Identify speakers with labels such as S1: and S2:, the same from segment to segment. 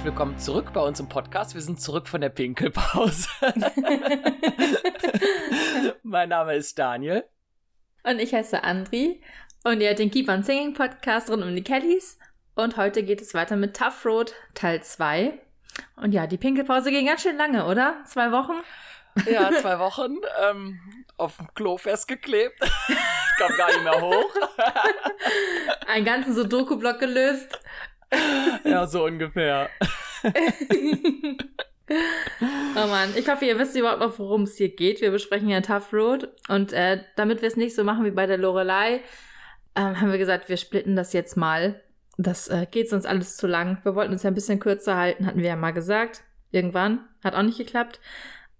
S1: herzlich willkommen zurück bei uns im Podcast. Wir sind zurück von der Pinkelpause. mein Name ist Daniel.
S2: Und ich heiße Andri. Und ihr hört den Keep on Singing Podcast rund um die Kellys. Und heute geht es weiter mit Tough Road Teil 2. Und ja, die Pinkelpause ging ganz schön lange, oder? Zwei Wochen?
S1: Ja, zwei Wochen. Ähm, auf dem Klo festgeklebt. Kam gar nicht mehr hoch.
S2: Einen ganzen Sudoku-Block gelöst.
S1: Ja, so ungefähr.
S2: oh Mann, ich hoffe, ihr wisst überhaupt noch, worum es hier geht. Wir besprechen ja Tough Road. Und äh, damit wir es nicht so machen wie bei der Lorelei, ähm, haben wir gesagt, wir splitten das jetzt mal. Das äh, geht sonst alles zu lang. Wir wollten uns ja ein bisschen kürzer halten, hatten wir ja mal gesagt. Irgendwann. Hat auch nicht geklappt.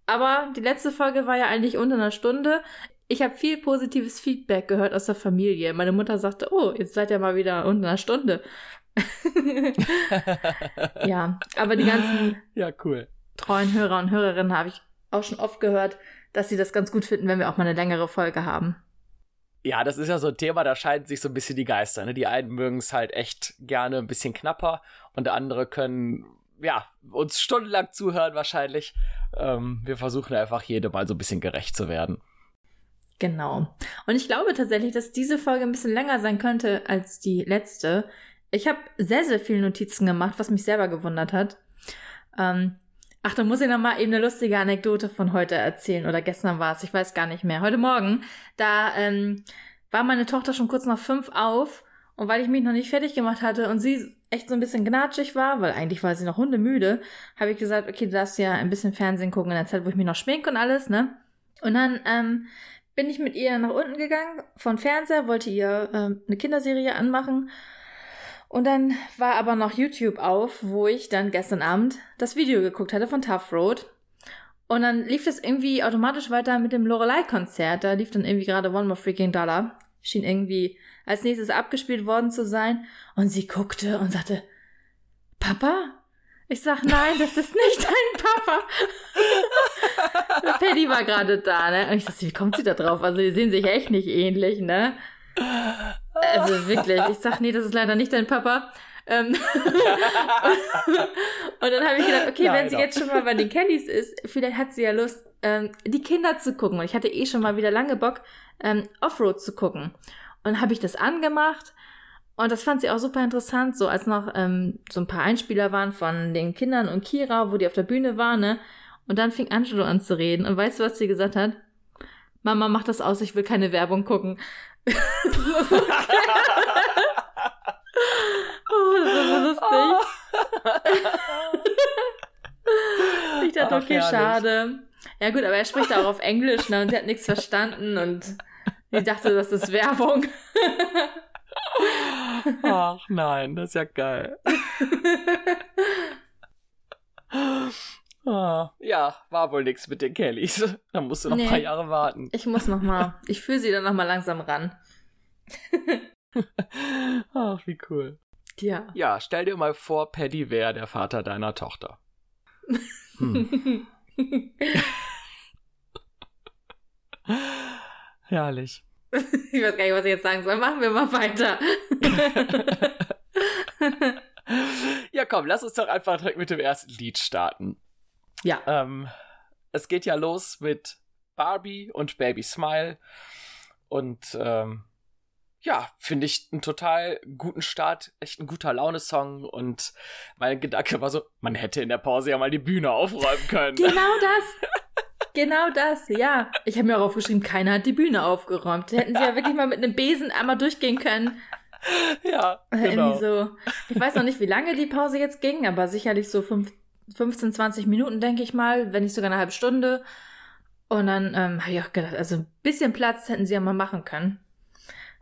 S2: Aber die letzte Folge war ja eigentlich unter einer Stunde. Ich habe viel positives Feedback gehört aus der Familie. Meine Mutter sagte, oh, jetzt seid ihr mal wieder unter einer Stunde. ja, aber die ganzen
S1: ja, cool.
S2: treuen Hörer und Hörerinnen habe ich auch schon oft gehört, dass sie das ganz gut finden, wenn wir auch mal eine längere Folge haben.
S1: Ja, das ist ja so ein Thema, da scheiden sich so ein bisschen die Geister. Ne? Die einen mögen es halt echt gerne ein bisschen knapper und andere können ja uns stundenlang zuhören wahrscheinlich. Ähm, wir versuchen einfach jedem mal so ein bisschen gerecht zu werden.
S2: Genau. Und ich glaube tatsächlich, dass diese Folge ein bisschen länger sein könnte als die letzte. Ich habe sehr, sehr viele Notizen gemacht, was mich selber gewundert hat. Ähm, ach, da muss ich noch mal eben eine lustige Anekdote von heute erzählen. Oder gestern war es, ich weiß gar nicht mehr. Heute Morgen, da ähm, war meine Tochter schon kurz nach fünf auf. Und weil ich mich noch nicht fertig gemacht hatte und sie echt so ein bisschen gnatschig war, weil eigentlich war sie noch hundemüde, habe ich gesagt, okay, du darfst ja ein bisschen Fernsehen gucken in der Zeit, wo ich mich noch schminke und alles, ne? Und dann ähm, bin ich mit ihr nach unten gegangen von Fernseher, wollte ihr ähm, eine Kinderserie anmachen und dann war aber noch YouTube auf, wo ich dann gestern Abend das Video geguckt hatte von Tough Road. Und dann lief es irgendwie automatisch weiter mit dem Lorelei-Konzert. Da lief dann irgendwie gerade One More Freaking Dollar. Schien irgendwie als nächstes abgespielt worden zu sein. Und sie guckte und sagte, Papa? Ich sag, nein, das ist nicht dein Papa. Paddy war gerade da, ne? Und ich dachte, wie kommt sie da drauf? Also, die sehen sich echt nicht ähnlich, ne? Also wirklich, ich sag, nee, das ist leider nicht dein Papa. Ähm und dann habe ich gedacht, okay, Nein, wenn sie doch. jetzt schon mal bei den Kellys ist, vielleicht hat sie ja Lust, ähm, die Kinder zu gucken. Und ich hatte eh schon mal wieder lange Bock, ähm, Offroad zu gucken. Und habe ich das angemacht. Und das fand sie auch super interessant, so als noch ähm, so ein paar Einspieler waren von den Kindern und Kira, wo die auf der Bühne waren, ne? Und dann fing Angelo an zu reden. Und weißt du, was sie gesagt hat? Mama, mach das aus, ich will keine Werbung gucken. Oh, das ist so lustig. ich dachte, okay, Ach, schade. Ja gut, aber er spricht auch auf Englisch, ne? Und sie hat nichts verstanden und ich dachte, das ist Werbung.
S1: Ach nein, das ist ja geil. Ah, ja, war wohl nichts mit den Kellys. Da musst du noch nee, ein paar Jahre warten.
S2: Ich muss noch mal. Ich fühle sie dann noch mal langsam ran.
S1: Ach, wie cool.
S2: Ja.
S1: Ja, stell dir mal vor, Paddy wäre der Vater deiner Tochter. Hm. Herrlich.
S2: Ich weiß gar nicht, was ich jetzt sagen soll. Machen wir mal weiter.
S1: ja, komm, lass uns doch einfach direkt mit dem ersten Lied starten.
S2: Ja.
S1: Ähm, es geht ja los mit Barbie und Baby Smile. Und ähm, ja, finde ich einen total guten Start, echt ein guter Laune-Song. Und mein Gedanke war so, man hätte in der Pause ja mal die Bühne aufräumen können.
S2: Genau das. Genau das, ja. Ich habe mir auch aufgeschrieben, keiner hat die Bühne aufgeräumt. Hätten sie ja wirklich mal mit einem Besen einmal durchgehen können.
S1: Ja,
S2: genau. Irgendwie so. Ich weiß noch nicht, wie lange die Pause jetzt ging, aber sicherlich so fünf, 15, 20 Minuten, denke ich mal, wenn nicht sogar eine halbe Stunde. Und dann ähm, habe ich auch gedacht, also ein bisschen Platz hätten sie ja mal machen können.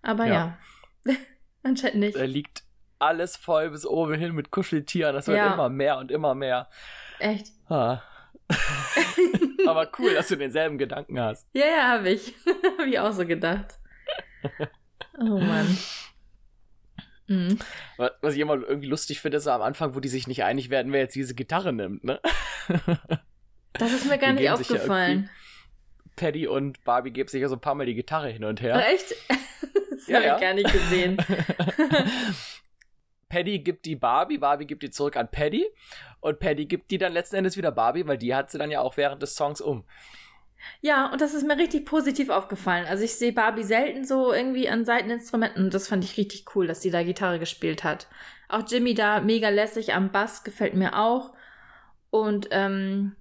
S2: Aber ja, ja. anscheinend nicht.
S1: Da liegt alles voll bis oben hin mit Kuscheltieren. Das wird ja. immer mehr und immer mehr.
S2: Echt?
S1: Ah. Aber cool, dass du denselben Gedanken hast.
S2: Ja, ja, habe ich. habe ich auch so gedacht. Oh Mann.
S1: Mhm. Was ich immer irgendwie lustig finde, ist am Anfang, wo die sich nicht einig werden, wer jetzt diese Gitarre nimmt, ne?
S2: Das ist mir gar nicht aufgefallen. Ja
S1: Paddy und Barbie geben sich ja so ein paar Mal die Gitarre hin und her.
S2: Oh, echt? Das ja, habe ich ja. gar nicht gesehen.
S1: Paddy gibt die Barbie, Barbie gibt die zurück an Paddy und Paddy gibt die dann letzten Endes wieder Barbie, weil die hat sie dann ja auch während des Songs um.
S2: Ja, und das ist mir richtig positiv aufgefallen. Also ich sehe Barbie selten so irgendwie an Seiteninstrumenten und das fand ich richtig cool, dass sie da Gitarre gespielt hat. Auch Jimmy da mega lässig am Bass gefällt mir auch. Und ähm,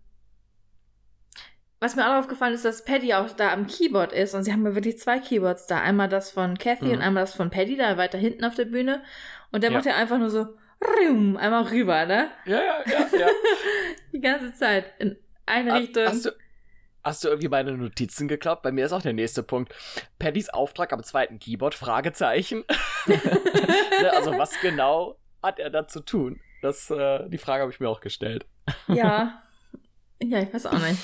S2: was mir auch aufgefallen ist, dass Paddy auch da am Keyboard ist und sie haben ja wirklich zwei Keyboards da. Einmal das von Kathy mhm. und einmal das von Paddy, da weiter hinten auf der Bühne. Und der ja. macht ja einfach nur so einmal rüber, ne?
S1: Ja, ja, ja, ja.
S2: Die ganze Zeit in eine Richtung.
S1: Hast du, hast du irgendwie meine Notizen geklappt? Bei mir ist auch der nächste Punkt. Paddys Auftrag am zweiten Keyboard? Fragezeichen. Ne, also was genau hat er da zu tun? Das, äh, die Frage habe ich mir auch gestellt.
S2: Ja. Ja, ich weiß auch nicht.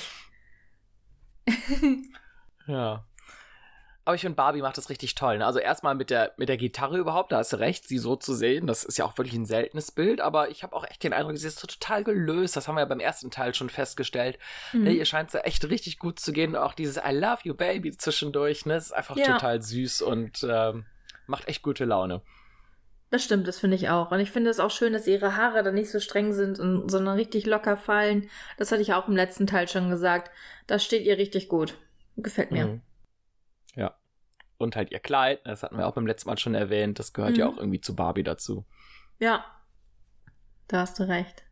S1: ja. Aber ich finde, Barbie macht das richtig toll. Ne? Also erstmal mit der, mit der Gitarre überhaupt, da hast du recht, sie so zu sehen. Das ist ja auch wirklich ein seltenes Bild, aber ich habe auch echt den Eindruck, sie ist so total gelöst. Das haben wir ja beim ersten Teil schon festgestellt. Mhm. Ne, ihr scheint es ja echt richtig gut zu gehen. Auch dieses I love you, baby zwischendurch, ne? Das ist einfach ja. total süß und ähm, macht echt gute Laune.
S2: Das stimmt, das finde ich auch. Und ich finde es auch schön, dass ihre Haare da nicht so streng sind, und, sondern richtig locker fallen. Das hatte ich auch im letzten Teil schon gesagt. Das steht ihr richtig gut. Gefällt mir. Mhm.
S1: Und halt ihr Kleid, das hatten wir auch beim letzten Mal schon erwähnt, das gehört mhm. ja auch irgendwie zu Barbie dazu.
S2: Ja. Da hast du recht.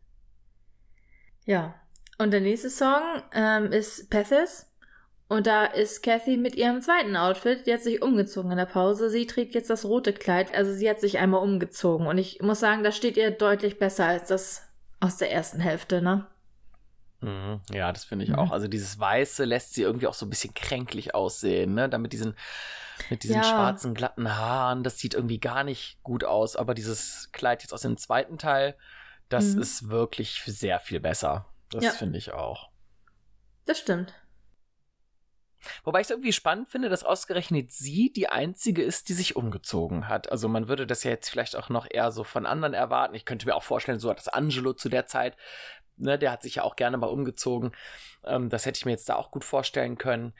S2: Ja. Und der nächste Song ähm, ist Pathes. Und da ist Kathy mit ihrem zweiten Outfit. Die hat sich umgezogen in der Pause. Sie trägt jetzt das rote Kleid. Also sie hat sich einmal umgezogen. Und ich muss sagen, das steht ihr deutlich besser als das aus der ersten Hälfte, ne?
S1: Mhm. Ja, das finde ich mhm. auch. Also dieses Weiße lässt sie irgendwie auch so ein bisschen kränklich aussehen, ne? Damit diesen, mit diesen ja. schwarzen, glatten Haaren, das sieht irgendwie gar nicht gut aus. Aber dieses Kleid jetzt aus dem zweiten Teil, das mhm. ist wirklich sehr viel besser. Das ja. finde ich auch.
S2: Das stimmt.
S1: Wobei ich es irgendwie spannend finde, dass ausgerechnet sie die einzige ist, die sich umgezogen hat. Also man würde das ja jetzt vielleicht auch noch eher so von anderen erwarten. Ich könnte mir auch vorstellen, so hat das Angelo zu der Zeit ne, der hat sich ja auch gerne mal umgezogen. Ähm, das hätte ich mir jetzt da auch gut vorstellen können.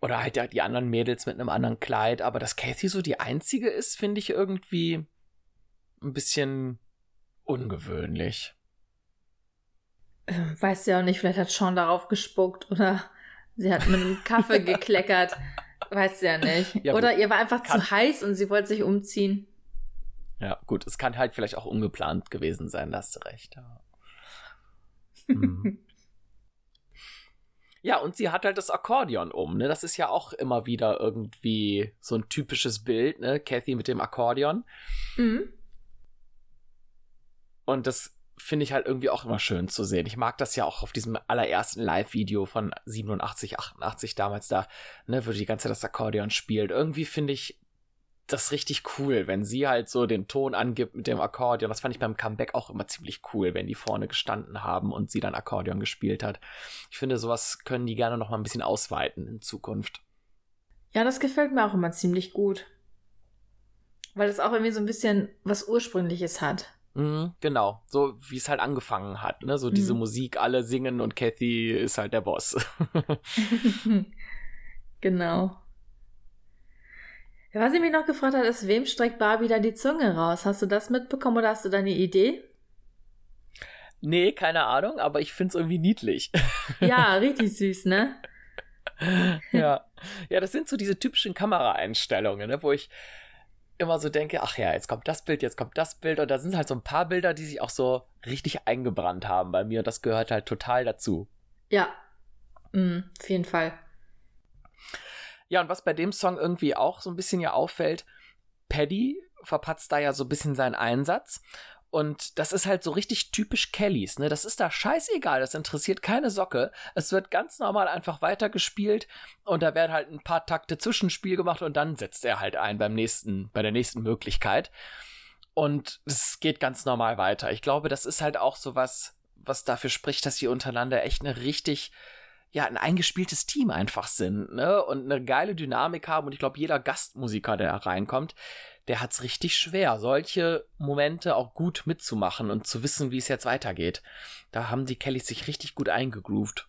S1: Oder halt ja die anderen Mädels mit einem anderen Kleid. Aber dass Kathy so die einzige ist, finde ich irgendwie ein bisschen ungewöhnlich.
S2: Ähm, weiß ja auch nicht, vielleicht hat Sean darauf gespuckt oder sie hat mit einem Kaffee gekleckert. Weiß ja nicht. Ja, oder ihr war einfach kann. zu heiß und sie wollte sich umziehen.
S1: Ja, gut, es kann halt vielleicht auch ungeplant gewesen sein, da hast du recht. Ja. Mhm. Ja, und sie hat halt das Akkordeon um, ne? Das ist ja auch immer wieder irgendwie so ein typisches Bild, ne? Kathy mit dem Akkordeon. Mhm. Und das finde ich halt irgendwie auch immer schön zu sehen. Ich mag das ja auch auf diesem allerersten Live-Video von 87, 88 damals da, ne, wo die ganze Zeit das Akkordeon spielt. Irgendwie finde ich das richtig cool, wenn sie halt so den Ton angibt mit dem Akkordeon. Das fand ich beim Comeback auch immer ziemlich cool, wenn die vorne gestanden haben und sie dann Akkordeon gespielt hat. Ich finde, sowas können die gerne noch mal ein bisschen ausweiten in Zukunft.
S2: Ja, das gefällt mir auch immer ziemlich gut. Weil es auch irgendwie so ein bisschen was Ursprüngliches hat.
S1: Mhm, genau, so wie es halt angefangen hat, ne? So mhm. diese Musik, alle singen und Kathy ist halt der Boss.
S2: genau. Was ich mich noch gefragt habe, ist, wem streckt Barbie da die Zunge raus? Hast du das mitbekommen oder hast du da eine Idee?
S1: Nee, keine Ahnung, aber ich finde es irgendwie niedlich.
S2: Ja, richtig süß, ne?
S1: ja. Ja, das sind so diese typischen Kameraeinstellungen, ne, wo ich immer so denke, ach ja, jetzt kommt das Bild, jetzt kommt das Bild und da sind halt so ein paar Bilder, die sich auch so richtig eingebrannt haben bei mir und das gehört halt total dazu.
S2: Ja, mhm, auf jeden Fall.
S1: Ja, und was bei dem Song irgendwie auch so ein bisschen ja auffällt, Paddy verpatzt da ja so ein bisschen seinen Einsatz. Und das ist halt so richtig typisch Kellys, ne? Das ist da scheißegal, das interessiert keine Socke. Es wird ganz normal einfach weitergespielt und da werden halt ein paar Takte Zwischenspiel gemacht und dann setzt er halt ein beim nächsten, bei der nächsten Möglichkeit. Und es geht ganz normal weiter. Ich glaube, das ist halt auch so was, was dafür spricht, dass sie untereinander echt eine richtig ja, ein eingespieltes Team einfach sind, ne? Und eine geile Dynamik haben. Und ich glaube, jeder Gastmusiker, der reinkommt, der hat es richtig schwer, solche Momente auch gut mitzumachen und zu wissen, wie es jetzt weitergeht. Da haben die Kellys sich richtig gut eingegroovt.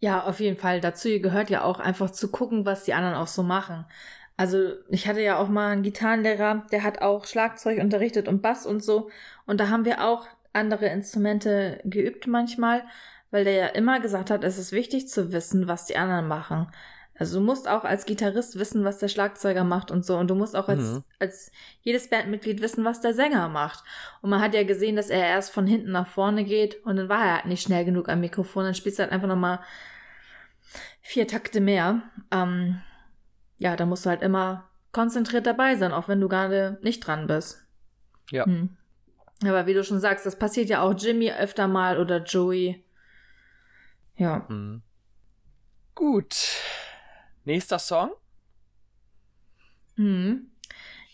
S2: Ja, auf jeden Fall. Dazu gehört ja auch einfach zu gucken, was die anderen auch so machen. Also ich hatte ja auch mal einen Gitarrenlehrer, der hat auch Schlagzeug unterrichtet und Bass und so. Und da haben wir auch andere Instrumente geübt manchmal, weil der ja immer gesagt hat, es ist wichtig zu wissen, was die anderen machen. Also du musst auch als Gitarrist wissen, was der Schlagzeuger macht und so. Und du musst auch als, mhm. als jedes Bandmitglied wissen, was der Sänger macht. Und man hat ja gesehen, dass er erst von hinten nach vorne geht und dann war er halt nicht schnell genug am Mikrofon. Dann spielst du halt einfach nochmal vier Takte mehr. Ähm, ja, da musst du halt immer konzentriert dabei sein, auch wenn du gerade nicht dran bist.
S1: Ja. Hm.
S2: Aber wie du schon sagst, das passiert ja auch Jimmy öfter mal oder Joey. Ja. Mhm.
S1: Gut. Nächster Song?
S2: Mhm.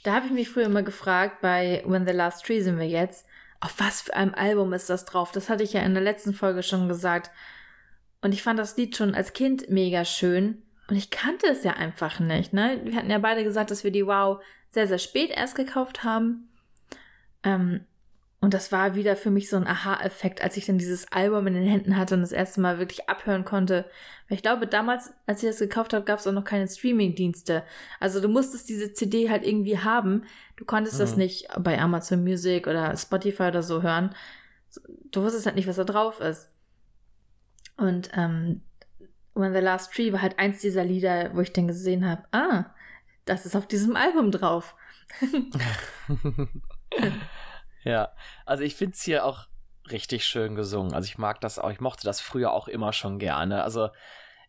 S2: Da habe ich mich früher immer gefragt, bei When the Last Tree sind wir jetzt, auf was für einem Album ist das drauf? Das hatte ich ja in der letzten Folge schon gesagt. Und ich fand das Lied schon als Kind mega schön. Und ich kannte es ja einfach nicht. Ne? Wir hatten ja beide gesagt, dass wir die Wow sehr, sehr spät erst gekauft haben. Ähm, und das war wieder für mich so ein Aha-Effekt, als ich dann dieses Album in den Händen hatte und das erste Mal wirklich abhören konnte. Weil ich glaube, damals, als ich das gekauft habe, gab es auch noch keine Streaming-Dienste. Also du musstest diese CD halt irgendwie haben. Du konntest mhm. das nicht bei Amazon Music oder Spotify oder so hören. Du wusstest halt nicht, was da drauf ist. Und ähm, When the Last Tree war halt eins dieser Lieder, wo ich dann gesehen habe, ah, das ist auf diesem Album drauf.
S1: Ja, also ich finde es hier auch richtig schön gesungen. Also ich mag das auch, ich mochte das früher auch immer schon gerne. Also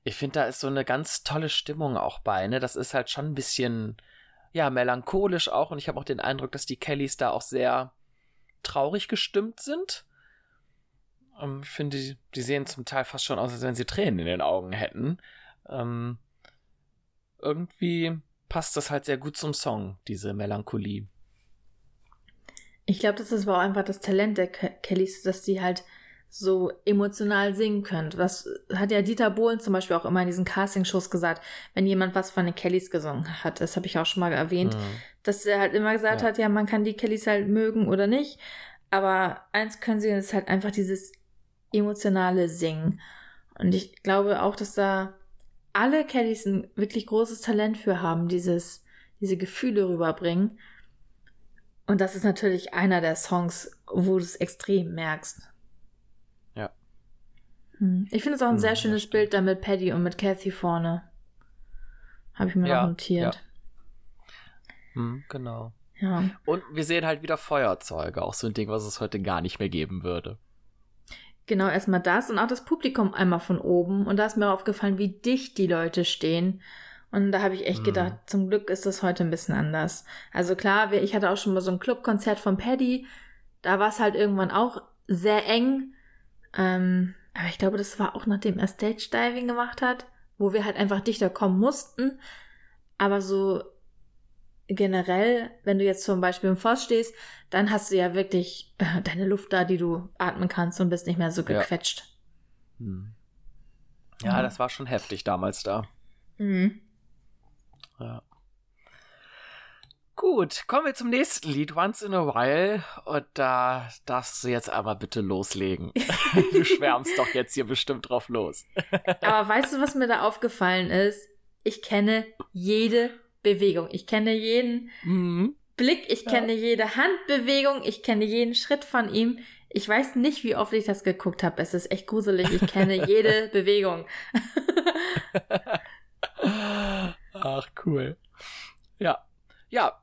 S1: ich finde, da ist so eine ganz tolle Stimmung auch bei, ne? Das ist halt schon ein bisschen, ja, melancholisch auch und ich habe auch den Eindruck, dass die Kellys da auch sehr traurig gestimmt sind. Ähm, ich finde, die, die, sehen zum Teil fast schon aus, als wenn sie Tränen in den Augen hätten. Ähm, irgendwie passt das halt sehr gut zum Song, diese Melancholie.
S2: Ich glaube, das ist aber auch einfach das Talent der Kellys, dass die halt so emotional singen können. Das hat ja Dieter Bohlen zum Beispiel auch immer in diesen Casting-Shows gesagt, wenn jemand was von den Kellys gesungen hat. Das habe ich auch schon mal erwähnt, mhm. dass er halt immer gesagt ja. hat, ja, man kann die Kellys halt mögen oder nicht. Aber eins können sie, ist halt einfach dieses emotionale Singen. Und ich glaube auch, dass da alle Kellys ein wirklich großes Talent für haben, dieses, diese Gefühle rüberbringen. Und das ist natürlich einer der Songs, wo du es extrem merkst.
S1: Ja.
S2: Hm. Ich finde es auch ein hm, sehr schönes Bild da mit Paddy und mit Kathy vorne. Habe ich mir ja, noch notiert.
S1: Ja. Hm, genau.
S2: Ja.
S1: Und wir sehen halt wieder Feuerzeuge, auch so ein Ding, was es heute gar nicht mehr geben würde.
S2: Genau, erstmal das und auch das Publikum einmal von oben. Und da ist mir aufgefallen, wie dicht die Leute stehen. Und da habe ich echt gedacht, mhm. zum Glück ist das heute ein bisschen anders. Also klar, ich hatte auch schon mal so ein Clubkonzert von Paddy. Da war es halt irgendwann auch sehr eng. Ähm, aber ich glaube, das war auch nachdem er Stage Diving gemacht hat, wo wir halt einfach dichter kommen mussten. Aber so generell, wenn du jetzt zum Beispiel im Forst stehst, dann hast du ja wirklich äh, deine Luft da, die du atmen kannst und bist nicht mehr so gequetscht.
S1: Ja, hm. ja das war schon heftig damals da. Mhm. Ja. Gut, kommen wir zum nächsten Lied, Once in a While. Und da darfst du jetzt aber bitte loslegen. du schwärmst doch jetzt hier bestimmt drauf los.
S2: aber weißt du, was mir da aufgefallen ist? Ich kenne jede Bewegung. Ich kenne jeden mhm. Blick. Ich kenne ja. jede Handbewegung. Ich kenne jeden Schritt von ihm. Ich weiß nicht, wie oft ich das geguckt habe. Es ist echt gruselig. Ich kenne jede Bewegung.
S1: Ach, cool. Ja. Ja,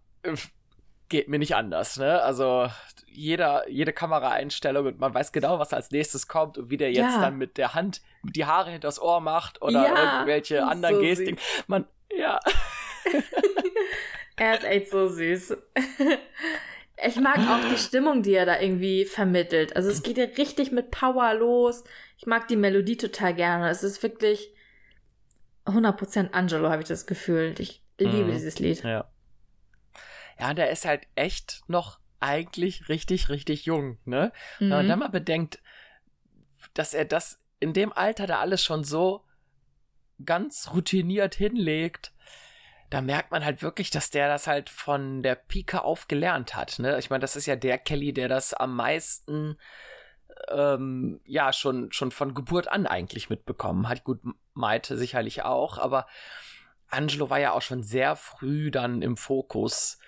S1: geht mir nicht anders, ne? Also jeder, jede Kameraeinstellung und man weiß genau, was als nächstes kommt und wie der jetzt ja. dann mit der Hand die Haare hinters Ohr macht oder ja, irgendwelche anderen so Gestik. Man, ja.
S2: er ist echt so süß. Ich mag auch die Stimmung, die er da irgendwie vermittelt. Also es geht ja richtig mit Power los. Ich mag die Melodie total gerne. Es ist wirklich 100% Angelo, habe ich das Gefühl. Ich liebe mhm. dieses Lied.
S1: Ja. Ja, der ist halt echt noch eigentlich richtig, richtig jung, ne? Mhm. Wenn man mhm. dann mal bedenkt, dass er das in dem Alter da alles schon so ganz routiniert hinlegt, da merkt man halt wirklich, dass der das halt von der Pike auf gelernt hat. Ne? Ich meine, das ist ja der Kelly, der das am meisten ähm, ja schon, schon von Geburt an eigentlich mitbekommen hat. Gut, Maite sicherlich auch, aber Angelo war ja auch schon sehr früh dann im Fokus.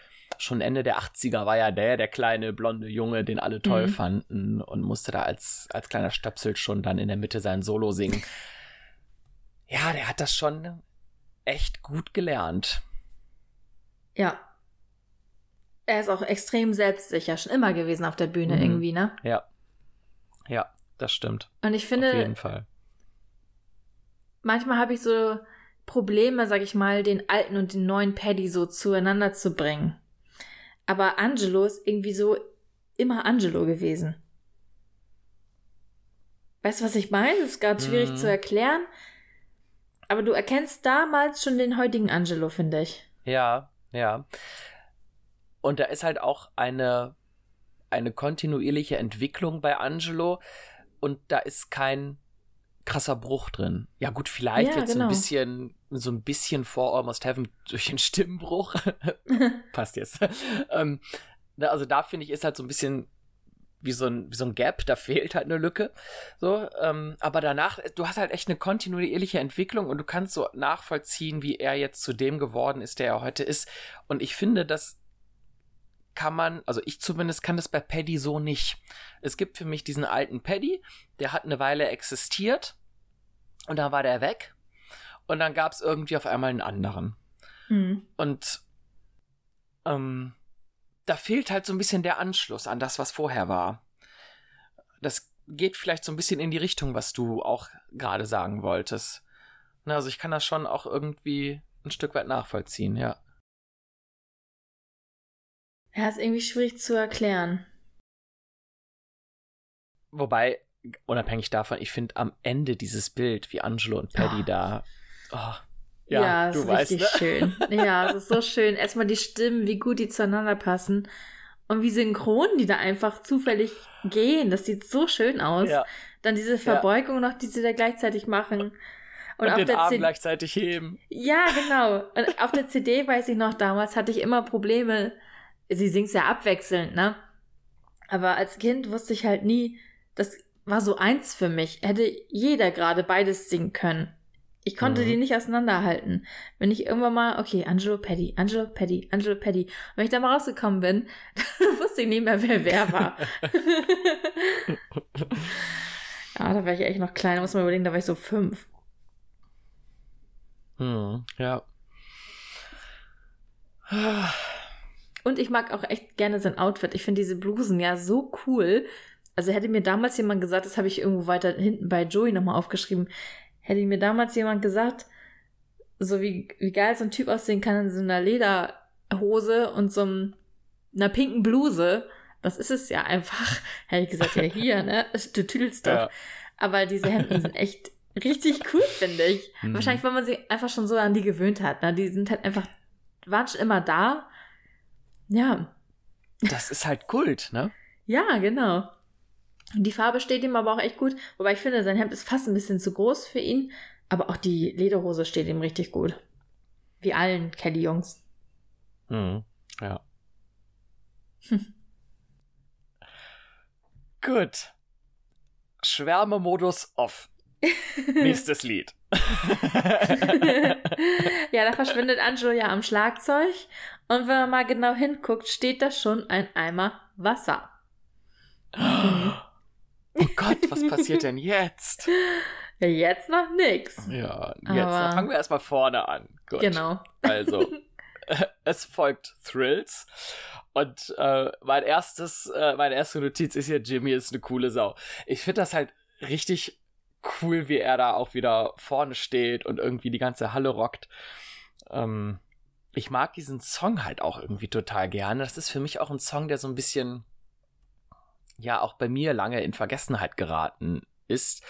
S1: Schon Ende der 80er war ja der, der kleine blonde Junge, den alle toll mhm. fanden und musste da als, als kleiner Stöpsel schon dann in der Mitte sein Solo singen. Ja, der hat das schon echt gut gelernt.
S2: Ja. Er ist auch extrem selbstsicher, schon immer gewesen auf der Bühne mhm. irgendwie, ne?
S1: Ja. Ja, das stimmt.
S2: Und ich finde.
S1: Auf jeden Fall.
S2: Manchmal habe ich so Probleme, sag ich mal, den alten und den neuen Paddy so zueinander zu bringen. Aber Angelo ist irgendwie so immer Angelo gewesen. Weißt du, was ich meine? Das ist gerade schwierig mhm. zu erklären. Aber du erkennst damals schon den heutigen Angelo, finde ich.
S1: Ja, ja. Und da ist halt auch eine, eine kontinuierliche Entwicklung bei Angelo und da ist kein krasser Bruch drin. Ja, gut, vielleicht ja, jetzt genau. ein bisschen, so ein bisschen vor Almost Heaven durch den Stimmbruch. Passt jetzt. ähm, also da finde ich, ist halt so ein bisschen wie so ein, wie so ein Gap, da fehlt halt eine Lücke. So, ähm, aber danach, du hast halt echt eine kontinuierliche Entwicklung und du kannst so nachvollziehen, wie er jetzt zu dem geworden ist, der er heute ist. Und ich finde, das kann man, also ich zumindest kann das bei Paddy so nicht. Es gibt für mich diesen alten Paddy, der hat eine Weile existiert und dann war der weg und dann gab es irgendwie auf einmal einen anderen. Mhm. Und ähm, da fehlt halt so ein bisschen der Anschluss an das, was vorher war. Das geht vielleicht so ein bisschen in die Richtung, was du auch gerade sagen wolltest. Na, also ich kann das schon auch irgendwie ein Stück weit nachvollziehen, ja.
S2: Ja, ist irgendwie schwierig zu erklären.
S1: Wobei, unabhängig davon, ich finde am Ende dieses Bild, wie Angelo und Paddy oh. da. Oh,
S2: ja, ja du ist weißt, richtig ne? schön. Ja, es ist so schön. Erstmal die Stimmen, wie gut die zueinander passen. Und wie synchron die da einfach zufällig gehen. Das sieht so schön aus. Ja. Dann diese Verbeugung ja. noch, die sie da gleichzeitig machen.
S1: Und, und den Arm C gleichzeitig heben.
S2: Ja, genau. Und auf der CD weiß ich noch, damals hatte ich immer Probleme. Sie singt ja abwechselnd, ne? Aber als Kind wusste ich halt nie, das war so eins für mich. Hätte jeder gerade beides singen können. Ich konnte mhm. die nicht auseinanderhalten. Wenn ich irgendwann mal, okay, Angelo Paddy, Angelo Paddy, Angelo Paddy. wenn ich da mal rausgekommen bin, dann wusste ich nicht mehr, wer wer war. ja, da war ich echt noch klein. Muss man überlegen, da war ich so fünf.
S1: Hm, ja.
S2: Und ich mag auch echt gerne sein Outfit. Ich finde diese Blusen ja so cool. Also hätte mir damals jemand gesagt, das habe ich irgendwo weiter hinten bei Joey nochmal aufgeschrieben, Hätte mir damals jemand gesagt, so wie, wie geil so ein Typ aussehen kann in so einer Lederhose und so einer pinken Bluse, das ist es ja einfach. Hätte ich gesagt, ja hier, ne? Du tüdelst doch. Ja. Aber diese Hemden sind echt richtig cool, finde ich. Mhm. Wahrscheinlich, weil man sich einfach schon so an die gewöhnt hat. Ne? Die sind halt einfach, waren schon immer da. Ja.
S1: Das ist halt Kult, ne?
S2: Ja, genau. Die Farbe steht ihm aber auch echt gut. Wobei ich finde, sein Hemd ist fast ein bisschen zu groß für ihn. Aber auch die Lederhose steht ihm richtig gut. Wie allen Kelly-Jungs.
S1: Mhm. Ja. Hm. Gut. Schwärmemodus off. Nächstes Lied.
S2: ja, da verschwindet Angelo ja am Schlagzeug. Und wenn man mal genau hinguckt, steht da schon ein Eimer Wasser.
S1: Oh Gott, was passiert denn jetzt?
S2: Jetzt noch nix.
S1: Ja, jetzt Aber... fangen wir erstmal vorne an. Gut.
S2: Genau.
S1: Also, es folgt Thrills. Und äh, mein erstes, äh, meine erste Notiz ist ja, Jimmy ist eine coole Sau. Ich finde das halt richtig cool, wie er da auch wieder vorne steht und irgendwie die ganze Halle rockt. Ähm, ich mag diesen Song halt auch irgendwie total gerne. Das ist für mich auch ein Song, der so ein bisschen ja auch bei mir lange in Vergessenheit geraten ist.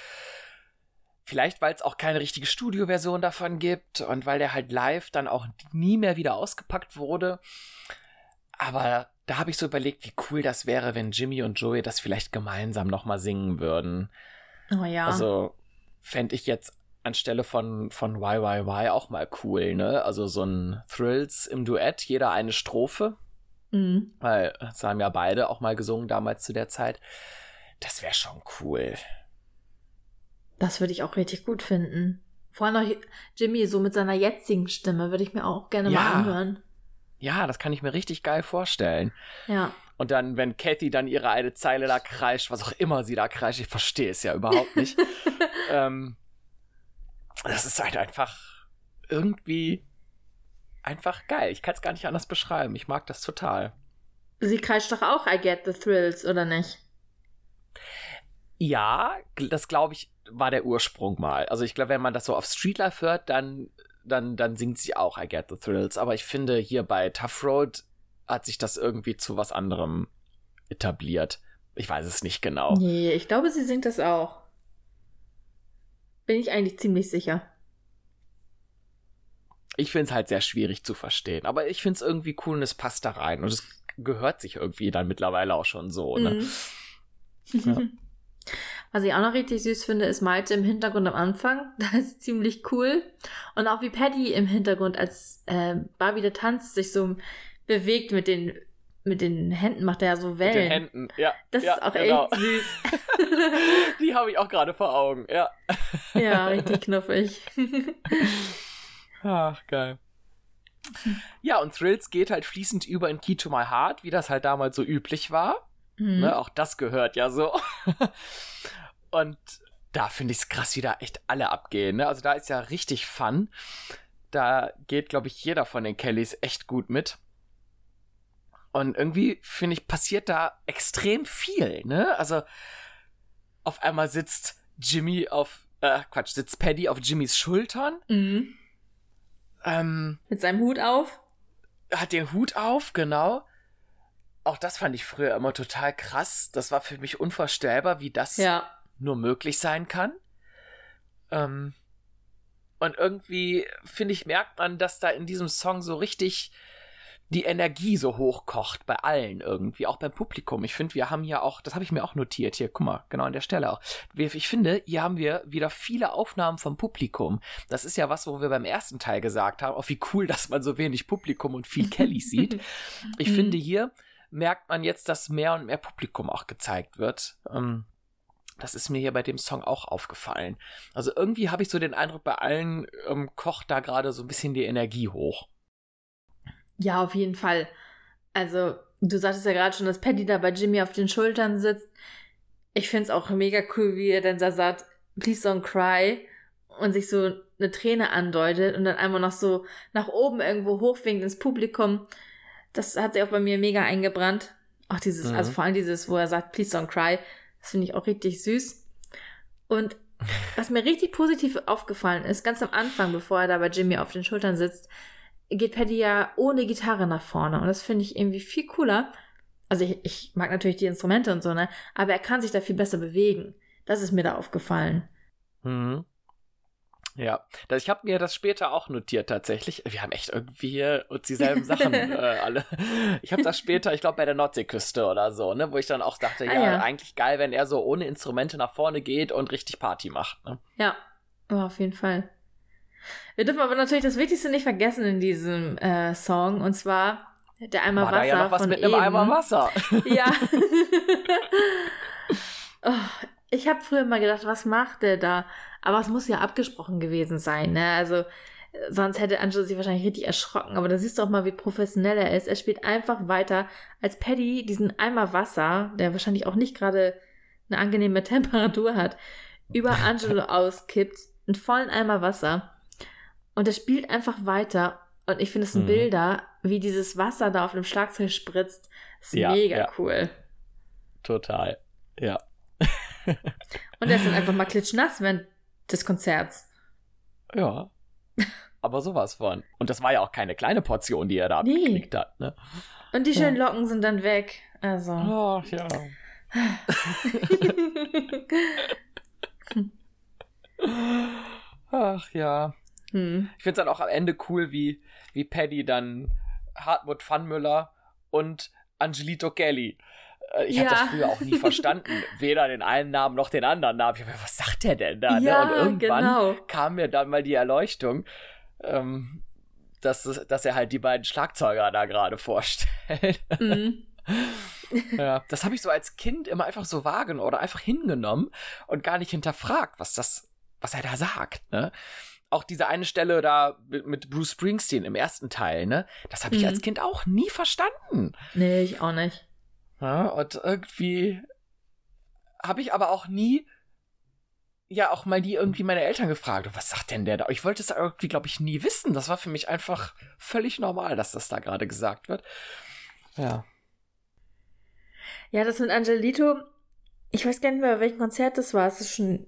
S1: Vielleicht, weil es auch keine richtige Studioversion davon gibt und weil der halt live dann auch nie mehr wieder ausgepackt wurde. Aber da habe ich so überlegt, wie cool das wäre, wenn Jimmy und Joey das vielleicht gemeinsam nochmal singen würden.
S2: Oh ja.
S1: Also fände ich jetzt anstelle von, von YYY auch mal cool, ne? Also so ein Thrills im Duett, jeder eine Strophe. Mhm. Weil das haben ja beide auch mal gesungen damals zu der Zeit. Das wäre schon cool.
S2: Das würde ich auch richtig gut finden. Vor allem noch Jimmy so mit seiner jetzigen Stimme würde ich mir auch gerne
S1: Ja.
S2: mal anhören.
S1: Ja, das kann ich mir richtig geil vorstellen.
S2: Ja.
S1: Und dann, wenn Kathy dann ihre eine Zeile da kreischt, was auch immer sie da kreischt, ich verstehe es ja überhaupt nicht. ähm, das ist halt einfach irgendwie einfach geil. Ich kann es gar nicht anders beschreiben. Ich mag das total.
S2: Sie kreischt doch auch I get the thrills, oder nicht?
S1: Ja, das glaube ich war der Ursprung mal. Also ich glaube, wenn man das so auf Streetlife hört, dann, dann, dann singt sie auch I Get the Thrills. Aber ich finde, hier bei Tough Road hat sich das irgendwie zu was anderem etabliert. Ich weiß es nicht genau.
S2: Nee, ich glaube, sie singt das auch. Bin ich eigentlich ziemlich sicher.
S1: Ich finde es halt sehr schwierig zu verstehen. Aber ich finde es irgendwie cool und es passt da rein. Und es gehört sich irgendwie dann mittlerweile auch schon so. Ne?
S2: Mhm. Was ich auch noch richtig süß finde, ist Malte im Hintergrund am Anfang. Das ist ziemlich cool. Und auch wie Paddy im Hintergrund, als äh, Barbie der tanzt, sich so bewegt mit den, mit den Händen, macht er ja so
S1: Mit
S2: Wellen.
S1: den Händen. Ja,
S2: Das
S1: ja,
S2: ist auch
S1: genau.
S2: echt süß.
S1: Die habe ich auch gerade vor Augen. Ja.
S2: ja, richtig knuffig.
S1: Ach, geil. Ja, und Thrills geht halt fließend über in Key to My Heart, wie das halt damals so üblich war.
S2: Mhm.
S1: Ne? Auch das gehört ja so. und da finde ich es krass, wie da echt alle abgehen. Ne? Also da ist ja richtig Fun. Da geht, glaube ich, jeder von den Kellys echt gut mit. Und irgendwie, finde ich, passiert da extrem viel. Ne? Also auf einmal sitzt Jimmy auf, äh, Quatsch, sitzt Paddy auf Jimmys Schultern.
S2: Mhm.
S1: Ähm,
S2: Mit seinem Hut auf.
S1: hat den Hut auf, genau. Auch das fand ich früher immer total krass. Das war für mich unvorstellbar, wie das
S2: Ja.
S1: nur möglich sein kann. Ähm, und irgendwie, finde ich, merkt man, dass da in diesem Song so richtig die Energie so hochkocht bei allen irgendwie, auch beim Publikum. Ich finde, wir haben hier auch, das habe ich mir auch notiert, hier, guck mal, genau an der Stelle auch. Ich finde, hier haben wir wieder viele Aufnahmen vom Publikum. Das ist ja was, wo wir beim ersten Teil gesagt haben, auch wie cool, dass man so wenig Publikum und viel Kelly sieht. Ich
S2: Mhm.
S1: finde, hier merkt man jetzt, dass mehr und mehr Publikum auch gezeigt wird. Ähm, das ist mir hier bei dem Song auch aufgefallen. Also irgendwie habe ich so den Eindruck, bei allen ähm, kocht da gerade so ein bisschen die Energie hoch.
S2: Ja, auf jeden Fall. Also, du sagtest ja gerade schon, dass Paddy da bei Jimmy auf den Schultern sitzt. Ich finde es auch mega cool, wie er dann da sagt, please don't cry und sich so eine Träne andeutet und dann einmal noch so nach oben irgendwo hochwinkt ins Publikum. Das hat sich auch bei mir mega eingebrannt. Auch dieses,
S1: Mhm.
S2: also vor allem dieses, wo er sagt, please don't cry, das finde ich auch richtig süß. Und was mir richtig positiv aufgefallen ist, ganz am Anfang, bevor er da bei Jimmy auf den Schultern sitzt, geht Paddy ja ohne Gitarre nach vorne. Und das finde ich irgendwie viel cooler. Also ich, ich mag natürlich die Instrumente und so, ne? Aber er kann sich da viel besser bewegen. Das ist mir da aufgefallen.
S1: Mhm. Ja, ich habe mir das später auch notiert tatsächlich. Wir haben echt irgendwie hier uns dieselben Sachen äh, alle. Ich habe das später, ich glaube bei der Nordseeküste oder so, ne, wo ich dann auch dachte,
S2: Ah,
S1: ja,
S2: ja.
S1: eigentlich geil, wenn er so ohne Instrumente nach vorne geht und richtig Party macht. Ne?
S2: Ja, aber auf jeden Fall. Wir dürfen aber natürlich das Wichtigste nicht vergessen in diesem äh, Song. Und zwar der Eimer
S1: War
S2: Wasser
S1: da ja noch was
S2: von
S1: mit einem. Eimer Wasser.
S2: Ja. oh, ich habe früher mal gedacht, was macht der da? Aber es muss ja abgesprochen gewesen sein, ne? Also sonst hätte Angelo sich wahrscheinlich richtig erschrocken. Aber da siehst du auch mal, wie professionell er ist. Er spielt einfach weiter, als Paddy diesen Eimer Wasser, der wahrscheinlich auch nicht gerade eine angenehme Temperatur hat, über Angelo auskippt, einen vollen Eimer Wasser. Und er spielt einfach weiter. Und ich finde es sind
S1: Mhm.
S2: Bilder, wie dieses Wasser da auf dem Schlagzeug spritzt. ist
S1: Ja,
S2: mega
S1: ja.
S2: cool.
S1: Total. Ja.
S2: Und er ist dann einfach mal klitschnass während des Konzerts.
S1: Ja. Aber sowas von. Und das war ja auch keine kleine Portion, die er da
S2: Nee.
S1: abgeknickt hat, ne?
S2: Und die schönen Locken sind dann weg. Also.
S1: Ach ja. Ach ja.
S2: Hm.
S1: Ich finde es dann auch am Ende cool, wie, wie Paddy dann Hartmut Pfannmüller und Angelito Kelly. Äh, Ich habe
S2: Ja.
S1: das früher auch nie verstanden. Weder den einen Namen noch den anderen Namen. Ich hab gedacht, was sagt der denn da?
S2: Ja,
S1: ne? Und irgendwann
S2: genau.
S1: kam mir dann mal die Erleuchtung, ähm, dass, dass er halt die beiden Schlagzeuger da gerade vorstellt.
S2: Mhm.
S1: ja, das habe ich so als Kind immer einfach so wahrgenommen oder einfach hingenommen und gar nicht hinterfragt, was das, was er da sagt. Ne? Auch diese eine Stelle da mit Bruce Springsteen im ersten Teil, ne? Das habe ich mhm. als Kind auch nie verstanden.
S2: Nee, ich auch nicht.
S1: Ja, und irgendwie habe ich aber auch nie ja auch mal die irgendwie meine Eltern gefragt, was sagt denn der da? Ich wollte es irgendwie, glaube ich, nie wissen. Das war für mich einfach völlig normal, dass das da gerade gesagt wird. Ja.
S2: Ja, das mit Angelito, ich weiß gar nicht mehr, bei welchem Konzert das war. Es ist schon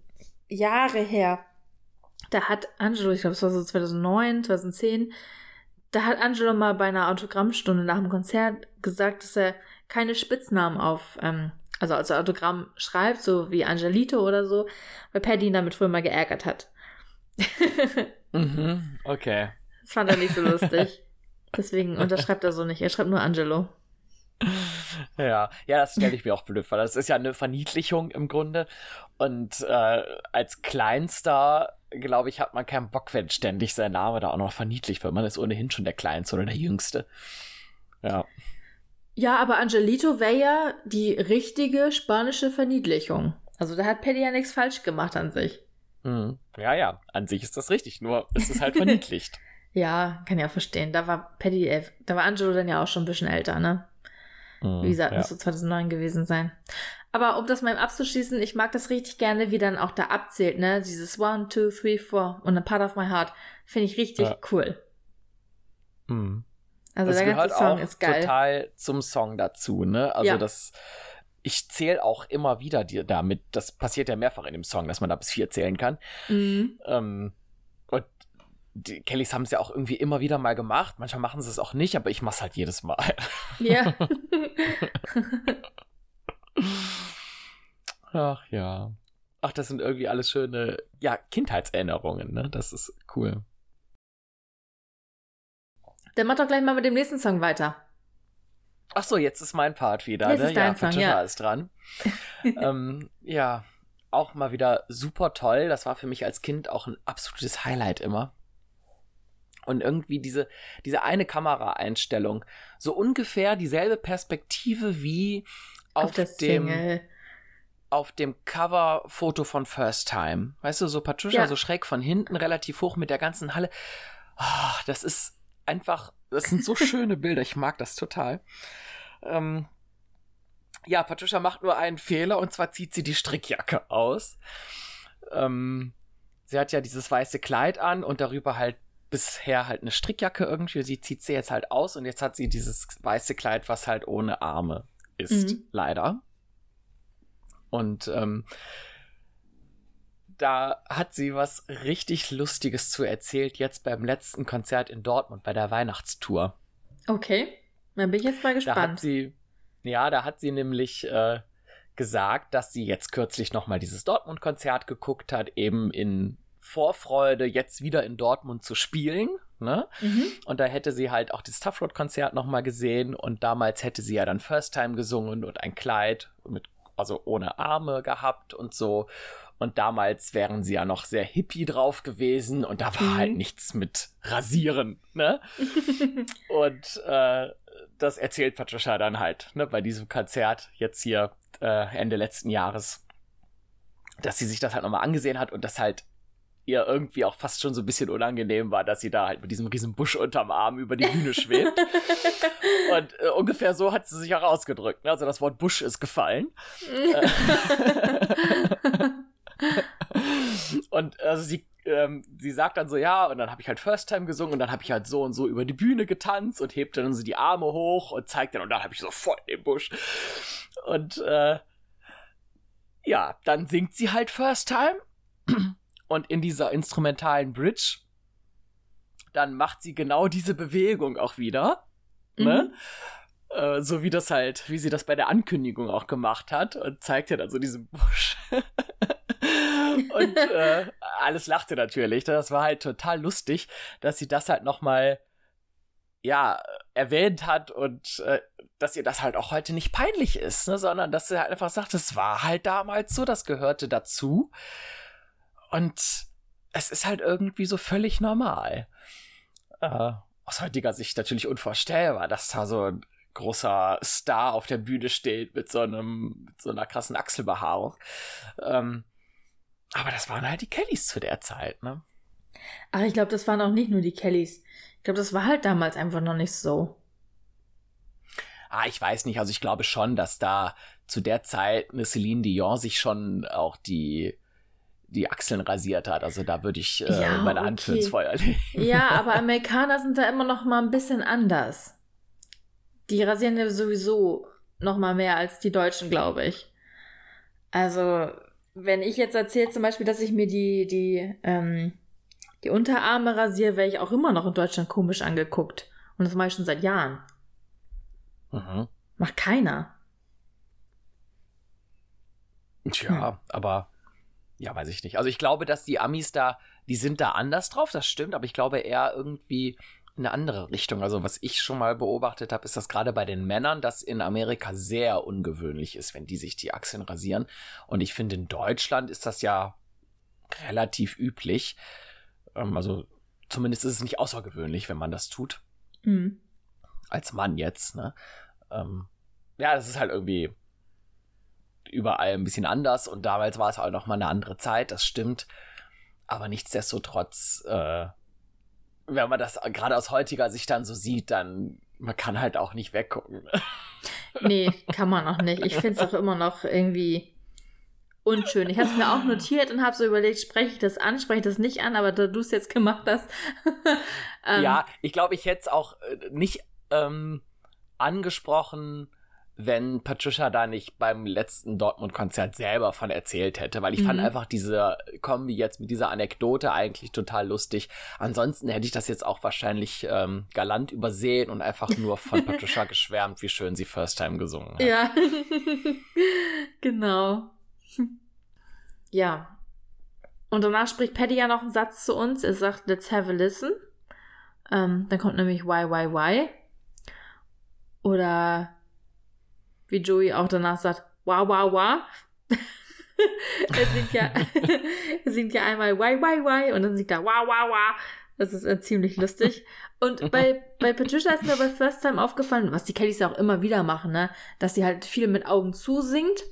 S2: Jahre her. Da hat Angelo, ich glaube, es war so 2009, 2010, da hat Angelo mal bei einer Autogrammstunde nach dem Konzert gesagt, dass er keine Spitznamen auf ähm, also als Autogramm schreibt, so wie Angelito oder so, weil Paddy ihn damit früher mal geärgert hat.
S1: mhm, okay.
S2: Das fand er nicht so lustig. Deswegen unterschreibt er so nicht. Er schreibt nur Angelo.
S1: Ja, ja, das stelle ich mir auch blöd vor. Das ist ja eine Verniedlichung im Grunde. Und äh, als Kleinster, glaube ich, hat man keinen Bock, wenn ständig sein Name da auch noch verniedlicht wird. Man ist ohnehin schon der Kleinste oder der Jüngste. Ja.
S2: Ja, aber Angelito wäre ja die richtige spanische Verniedlichung. Also da hat Paddy ja nichts falsch gemacht an sich.
S1: Mhm. Ja, ja, an sich ist das richtig, nur es ist halt verniedlicht.
S2: ja, kann ja verstehen. Da war Paddy, äh, da war Angelo dann ja auch schon ein bisschen älter, ne? Mhm, wie gesagt, ja. muss so 2009 gewesen sein. Aber um das mal abzuschließen, ich mag das richtig gerne, wie dann auch da abzählt, ne? Dieses One, Two, Three, Four und a Part of My Heart. Finde ich richtig ja. cool.
S1: Mhm. Also das der ganze gehört Song auch ist geil. total zum Song dazu, ne? Also ja. das ich zähle auch immer wieder die, damit, das passiert ja mehrfach in dem Song, dass man da bis vier zählen kann. Mhm. Ähm, und die Kellys haben es ja auch irgendwie immer wieder mal gemacht. Manchmal machen sie es auch nicht, aber ich mach's halt jedes Mal. Ja. Ach ja. Ach, das sind irgendwie alles schöne, ja, Kindheitserinnerungen, ne? Das ist cool.
S2: Dann mach doch gleich mal mit dem nächsten Song weiter.
S1: Ach so, jetzt ist mein Part wieder.
S2: Jetzt
S1: ne?
S2: ist dein
S1: ja,
S2: Song, ja.
S1: ist dran. ähm, ja, auch mal wieder super toll. Das war für mich als Kind auch ein absolutes Highlight immer. Und irgendwie diese, diese eine Kameraeinstellung, so ungefähr dieselbe Perspektive wie auf, auf dem, Single. auf dem Coverfoto von First Time. Weißt du, so Patricia ja. so schräg von hinten, relativ hoch mit der ganzen Halle. Oh, das ist einfach, das sind so schöne Bilder, ich mag das total. Ähm, ja, Patricia macht nur einen Fehler und zwar zieht sie die Strickjacke aus. Ähm, sie hat ja dieses weiße Kleid an und darüber halt bisher halt eine Strickjacke irgendwie. Sie zieht sie jetzt halt aus und jetzt hat sie dieses weiße Kleid, was halt ohne Arme ist, mhm. leider. Und ähm, da hat sie was richtig Lustiges zu erzählt, jetzt beim letzten Konzert in Dortmund bei der Weihnachtstour.
S2: Okay, dann bin ich jetzt mal gespannt.
S1: Da hat sie, ja, da hat sie nämlich äh, gesagt, dass sie jetzt kürzlich nochmal dieses Dortmund-Konzert geguckt hat, eben in Vorfreude, jetzt wieder in Dortmund zu spielen. Ne? Mhm. Und da hätte sie halt auch das Tough Road Konzert nochmal gesehen und damals hätte sie ja dann First Time gesungen und ein Kleid mit, also ohne Arme gehabt und so. Und damals wären sie ja noch sehr hippie drauf gewesen und da war halt mhm. halt nichts mit Rasieren, ne? und äh, das erzählt Patricia dann halt, ne, bei diesem Konzert jetzt hier äh, Ende letzten Jahres, dass sie sich das halt nochmal angesehen hat und das halt ihr irgendwie auch fast schon so ein bisschen unangenehm war, dass sie da halt mit diesem riesen Busch unterm Arm über die Bühne schwebt. und äh, ungefähr so hat sie sich auch ausgedrückt. Ne? Also das Wort Busch ist gefallen. und also sie, ähm, sie sagt dann so, ja, und dann habe ich halt First Time gesungen und dann habe ich halt so und so über die Bühne getanzt und hebt dann so die Arme hoch und zeigt dann und dann habe ich so voll den Busch. Und äh, ja, dann singt sie halt First Time und in dieser instrumentalen Bridge, dann macht sie genau diese Bewegung auch wieder. Ne? Mhm. Ne? Äh, so wie das halt, wie sie das bei der Ankündigung auch gemacht hat und zeigt ja dann so diesen Busch. und äh, alles lachte natürlich. Das war halt total lustig, dass sie das halt nochmal ja, erwähnt hat und äh, dass ihr das halt auch heute nicht peinlich ist, ne, sondern dass sie halt einfach sagt, es war halt damals so, das gehörte dazu. Und es ist halt irgendwie so völlig normal. Äh, aus heutiger Sicht natürlich unvorstellbar, dass da so ein großer Star auf der Bühne steht mit so einem, mit so einer krassen Achselbehaarung. Ähm, aber das waren halt die Kellys zu der Zeit, ne?
S2: Ach, ich glaube, das waren auch nicht nur die Kellys. Ich glaube, das war halt damals einfach noch nicht so.
S1: Ah, ich weiß nicht. Also ich glaube schon, dass da zu der Zeit eine Celine Dion sich schon auch die die Achseln rasiert hat. Also da würde ich äh, ja, meine Hand okay. ins Feuer legen.
S2: Ja, aber Amerikaner sind da immer noch mal ein bisschen anders. Die rasieren ja sowieso noch mal mehr als die Deutschen, glaube ich. Also wenn ich jetzt erzähle zum Beispiel, dass ich mir die die ähm, die Unterarme rasiere, wäre ich auch immer noch in Deutschland komisch angeguckt. Und das mache ich schon seit Jahren. Mhm. Macht keiner.
S1: Tja, hm. aber ja, weiß ich nicht. Also ich glaube, dass die Amis da, die sind da anders drauf, das stimmt, aber ich glaube eher irgendwie in eine andere Richtung. Also was ich schon mal beobachtet habe, ist, dass gerade bei den Männern das in Amerika sehr ungewöhnlich ist, wenn die sich die Achseln rasieren. Und ich finde, in Deutschland ist das ja relativ üblich. Ähm, also zumindest ist es nicht außergewöhnlich, wenn man das tut. Mhm. Als Mann jetzt, ne? Ähm, ja, das ist halt irgendwie überall ein bisschen anders und damals war es auch noch mal eine andere Zeit, das stimmt. Aber nichtsdestotrotz, äh, wenn man das gerade aus heutiger Sicht dann so sieht, dann man kann halt auch nicht weggucken.
S2: nee, kann man auch nicht. Ich finde es auch immer noch irgendwie unschön. Ich habe es mir auch notiert und habe so überlegt, spreche ich das an, spreche ich das nicht an, aber da du es jetzt gemacht hast.
S1: ähm, ja, ich glaube, ich hätte es auch äh, nicht ähm, angesprochen, wenn Patricia da nicht beim letzten Dortmund-Konzert selber von erzählt hätte, weil ich mhm. fand einfach diese Kombi jetzt mit dieser Anekdote eigentlich total lustig. Ansonsten hätte ich das jetzt auch wahrscheinlich ähm, galant übersehen und einfach nur von Patricia geschwärmt, wie schön sie First Time gesungen hat.
S2: Ja, genau. Ja. Und danach spricht Paddy ja noch einen Satz zu uns. Er sagt, let's have a listen. Ähm, dann kommt nämlich why, why, why. Oder wie Joey auch danach sagt, wow, wow, wow. er singt ja, er singt ja einmal why, why, why und dann singt er wow, wow, wow. Das ist äh, ziemlich lustig. Und bei, bei Patricia ist mir bei First Time aufgefallen, was die Kellys ja auch immer wieder machen, ne? Dass sie halt viel mit Augen zu singt.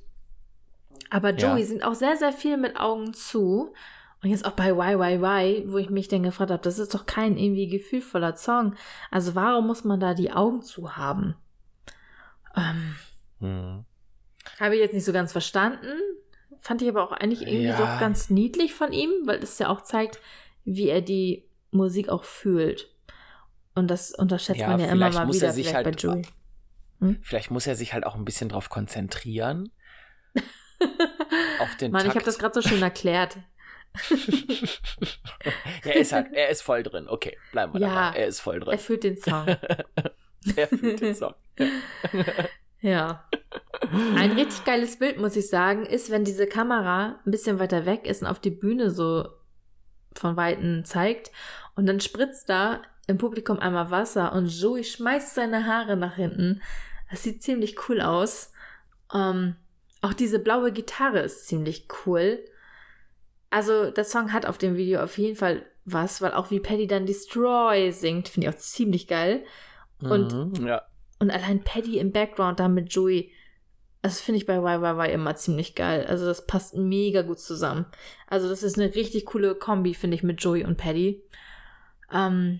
S2: Aber Joey ja. singt auch sehr, sehr viel mit Augen zu. Und jetzt auch bei Why, Why, Why, wo ich mich dann gefragt habe, das ist doch kein irgendwie gefühlvoller Song. Also warum muss man da die Augen zu haben? Ähm, hm. Habe ich jetzt nicht so ganz verstanden. Fand ich aber auch eigentlich irgendwie ja. so ganz niedlich von ihm, weil es ja auch zeigt, wie er die Musik auch fühlt. Und das unterschätzt ja, man ja immer mal wieder
S1: vielleicht halt, bei Joey. Hm? Vielleicht muss er sich halt auch ein bisschen drauf konzentrieren.
S2: auf den Mann, Takt. ich habe das gerade so schön erklärt.
S1: er ist halt, er ist voll drin. Okay, bleiben wir ja, dabei. Er ist voll drin.
S2: Er fühlt den Song.
S1: er fühlt den Song.
S2: Ja. Ein richtig geiles Bild, muss ich sagen, ist, wenn diese Kamera ein bisschen weiter weg ist und auf die Bühne so von Weitem zeigt und dann spritzt da im Publikum einmal Wasser und Joey schmeißt seine Haare nach hinten. Das sieht ziemlich cool aus. Ähm, auch diese blaue Gitarre ist ziemlich cool. Also, der Song hat auf dem Video auf jeden Fall was, weil auch wie Paddy dann Destroy singt, finde ich auch ziemlich geil. Und mhm, ja. Und allein Paddy im Background da mit Joey, das finde ich bei YYY immer ziemlich geil. Also das passt mega gut zusammen. Also das ist eine richtig coole Kombi, finde ich, mit Joey und Paddy. Ähm,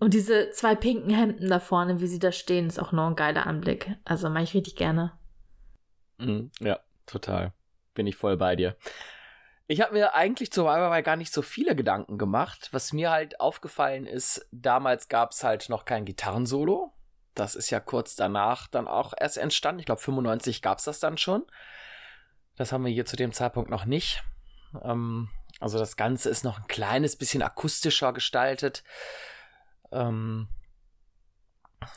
S2: und diese zwei pinken Hemden da vorne, wie sie da stehen, ist auch noch ein geiler Anblick. Also mache ich richtig gerne.
S1: Mhm, ja, total. Bin ich voll bei dir. Ich habe mir eigentlich zu YYY gar nicht so viele Gedanken gemacht. Was mir halt aufgefallen ist, damals gab es halt noch kein Gitarrensolo. Das ist ja kurz danach dann auch erst entstanden. Ich glaube, 95 gab es das dann schon. Das haben wir hier zu dem Zeitpunkt noch nicht. Ähm, also das Ganze ist noch ein kleines bisschen akustischer gestaltet. Ähm,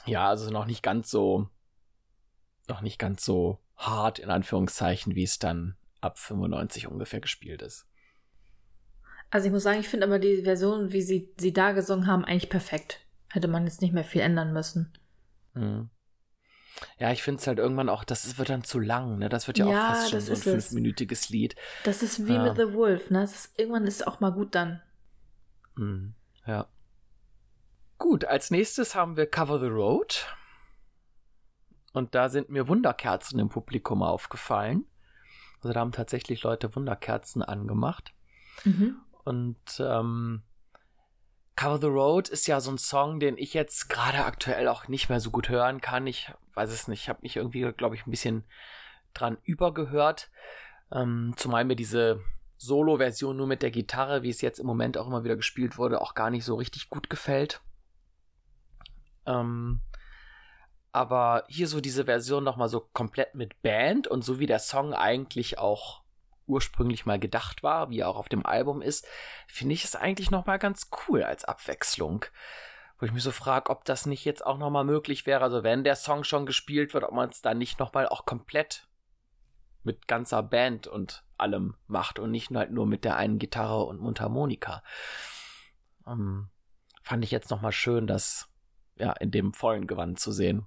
S1: ja, also noch nicht ganz so, noch nicht ganz so hart in Anführungszeichen, wie es dann ab 95 ungefähr gespielt ist.
S2: Also ich muss sagen, ich finde aber die Version, wie sie sie da gesungen haben, eigentlich perfekt. Hätte man jetzt nicht mehr viel ändern müssen.
S1: Mhm. Ja, ich finde es halt irgendwann auch, das wird dann zu lang, ne? Das wird ja, ja auch fast schon so ein fünfminütiges Lied.
S2: Das ist wie ja. mit The Wolf, ne? Ist, irgendwann ist es auch mal gut dann.
S1: Mhm. Ja. Gut, als nächstes haben wir Cover the Road. Und da sind mir Wunderkerzen im Publikum aufgefallen. Also da haben tatsächlich Leute Wunderkerzen angemacht. Mhm. Und ähm, Cover the Road ist ja so ein Song, den ich jetzt gerade aktuell auch nicht mehr so gut hören kann. Ich weiß es nicht. Ich habe mich irgendwie, glaube ich, ein bisschen dran übergehört. Ähm, zumal mir diese Solo-Version nur mit der Gitarre, wie es jetzt im Moment auch immer wieder gespielt wurde, auch gar nicht so richtig gut gefällt. Ähm, aber hier so diese Version nochmal so komplett mit Band und so wie der Song eigentlich auch ursprünglich mal gedacht war, wie er auch auf dem Album ist, finde ich es eigentlich nochmal ganz cool als Abwechslung. Wo ich mich so frage, ob das nicht jetzt auch nochmal möglich wäre, also wenn der Song schon gespielt wird, ob man es dann nicht nochmal auch komplett mit ganzer Band und allem macht und nicht halt nur mit der einen Gitarre und Mundharmonika. Ähm, fand ich jetzt nochmal schön, das ja in dem vollen Gewand zu sehen.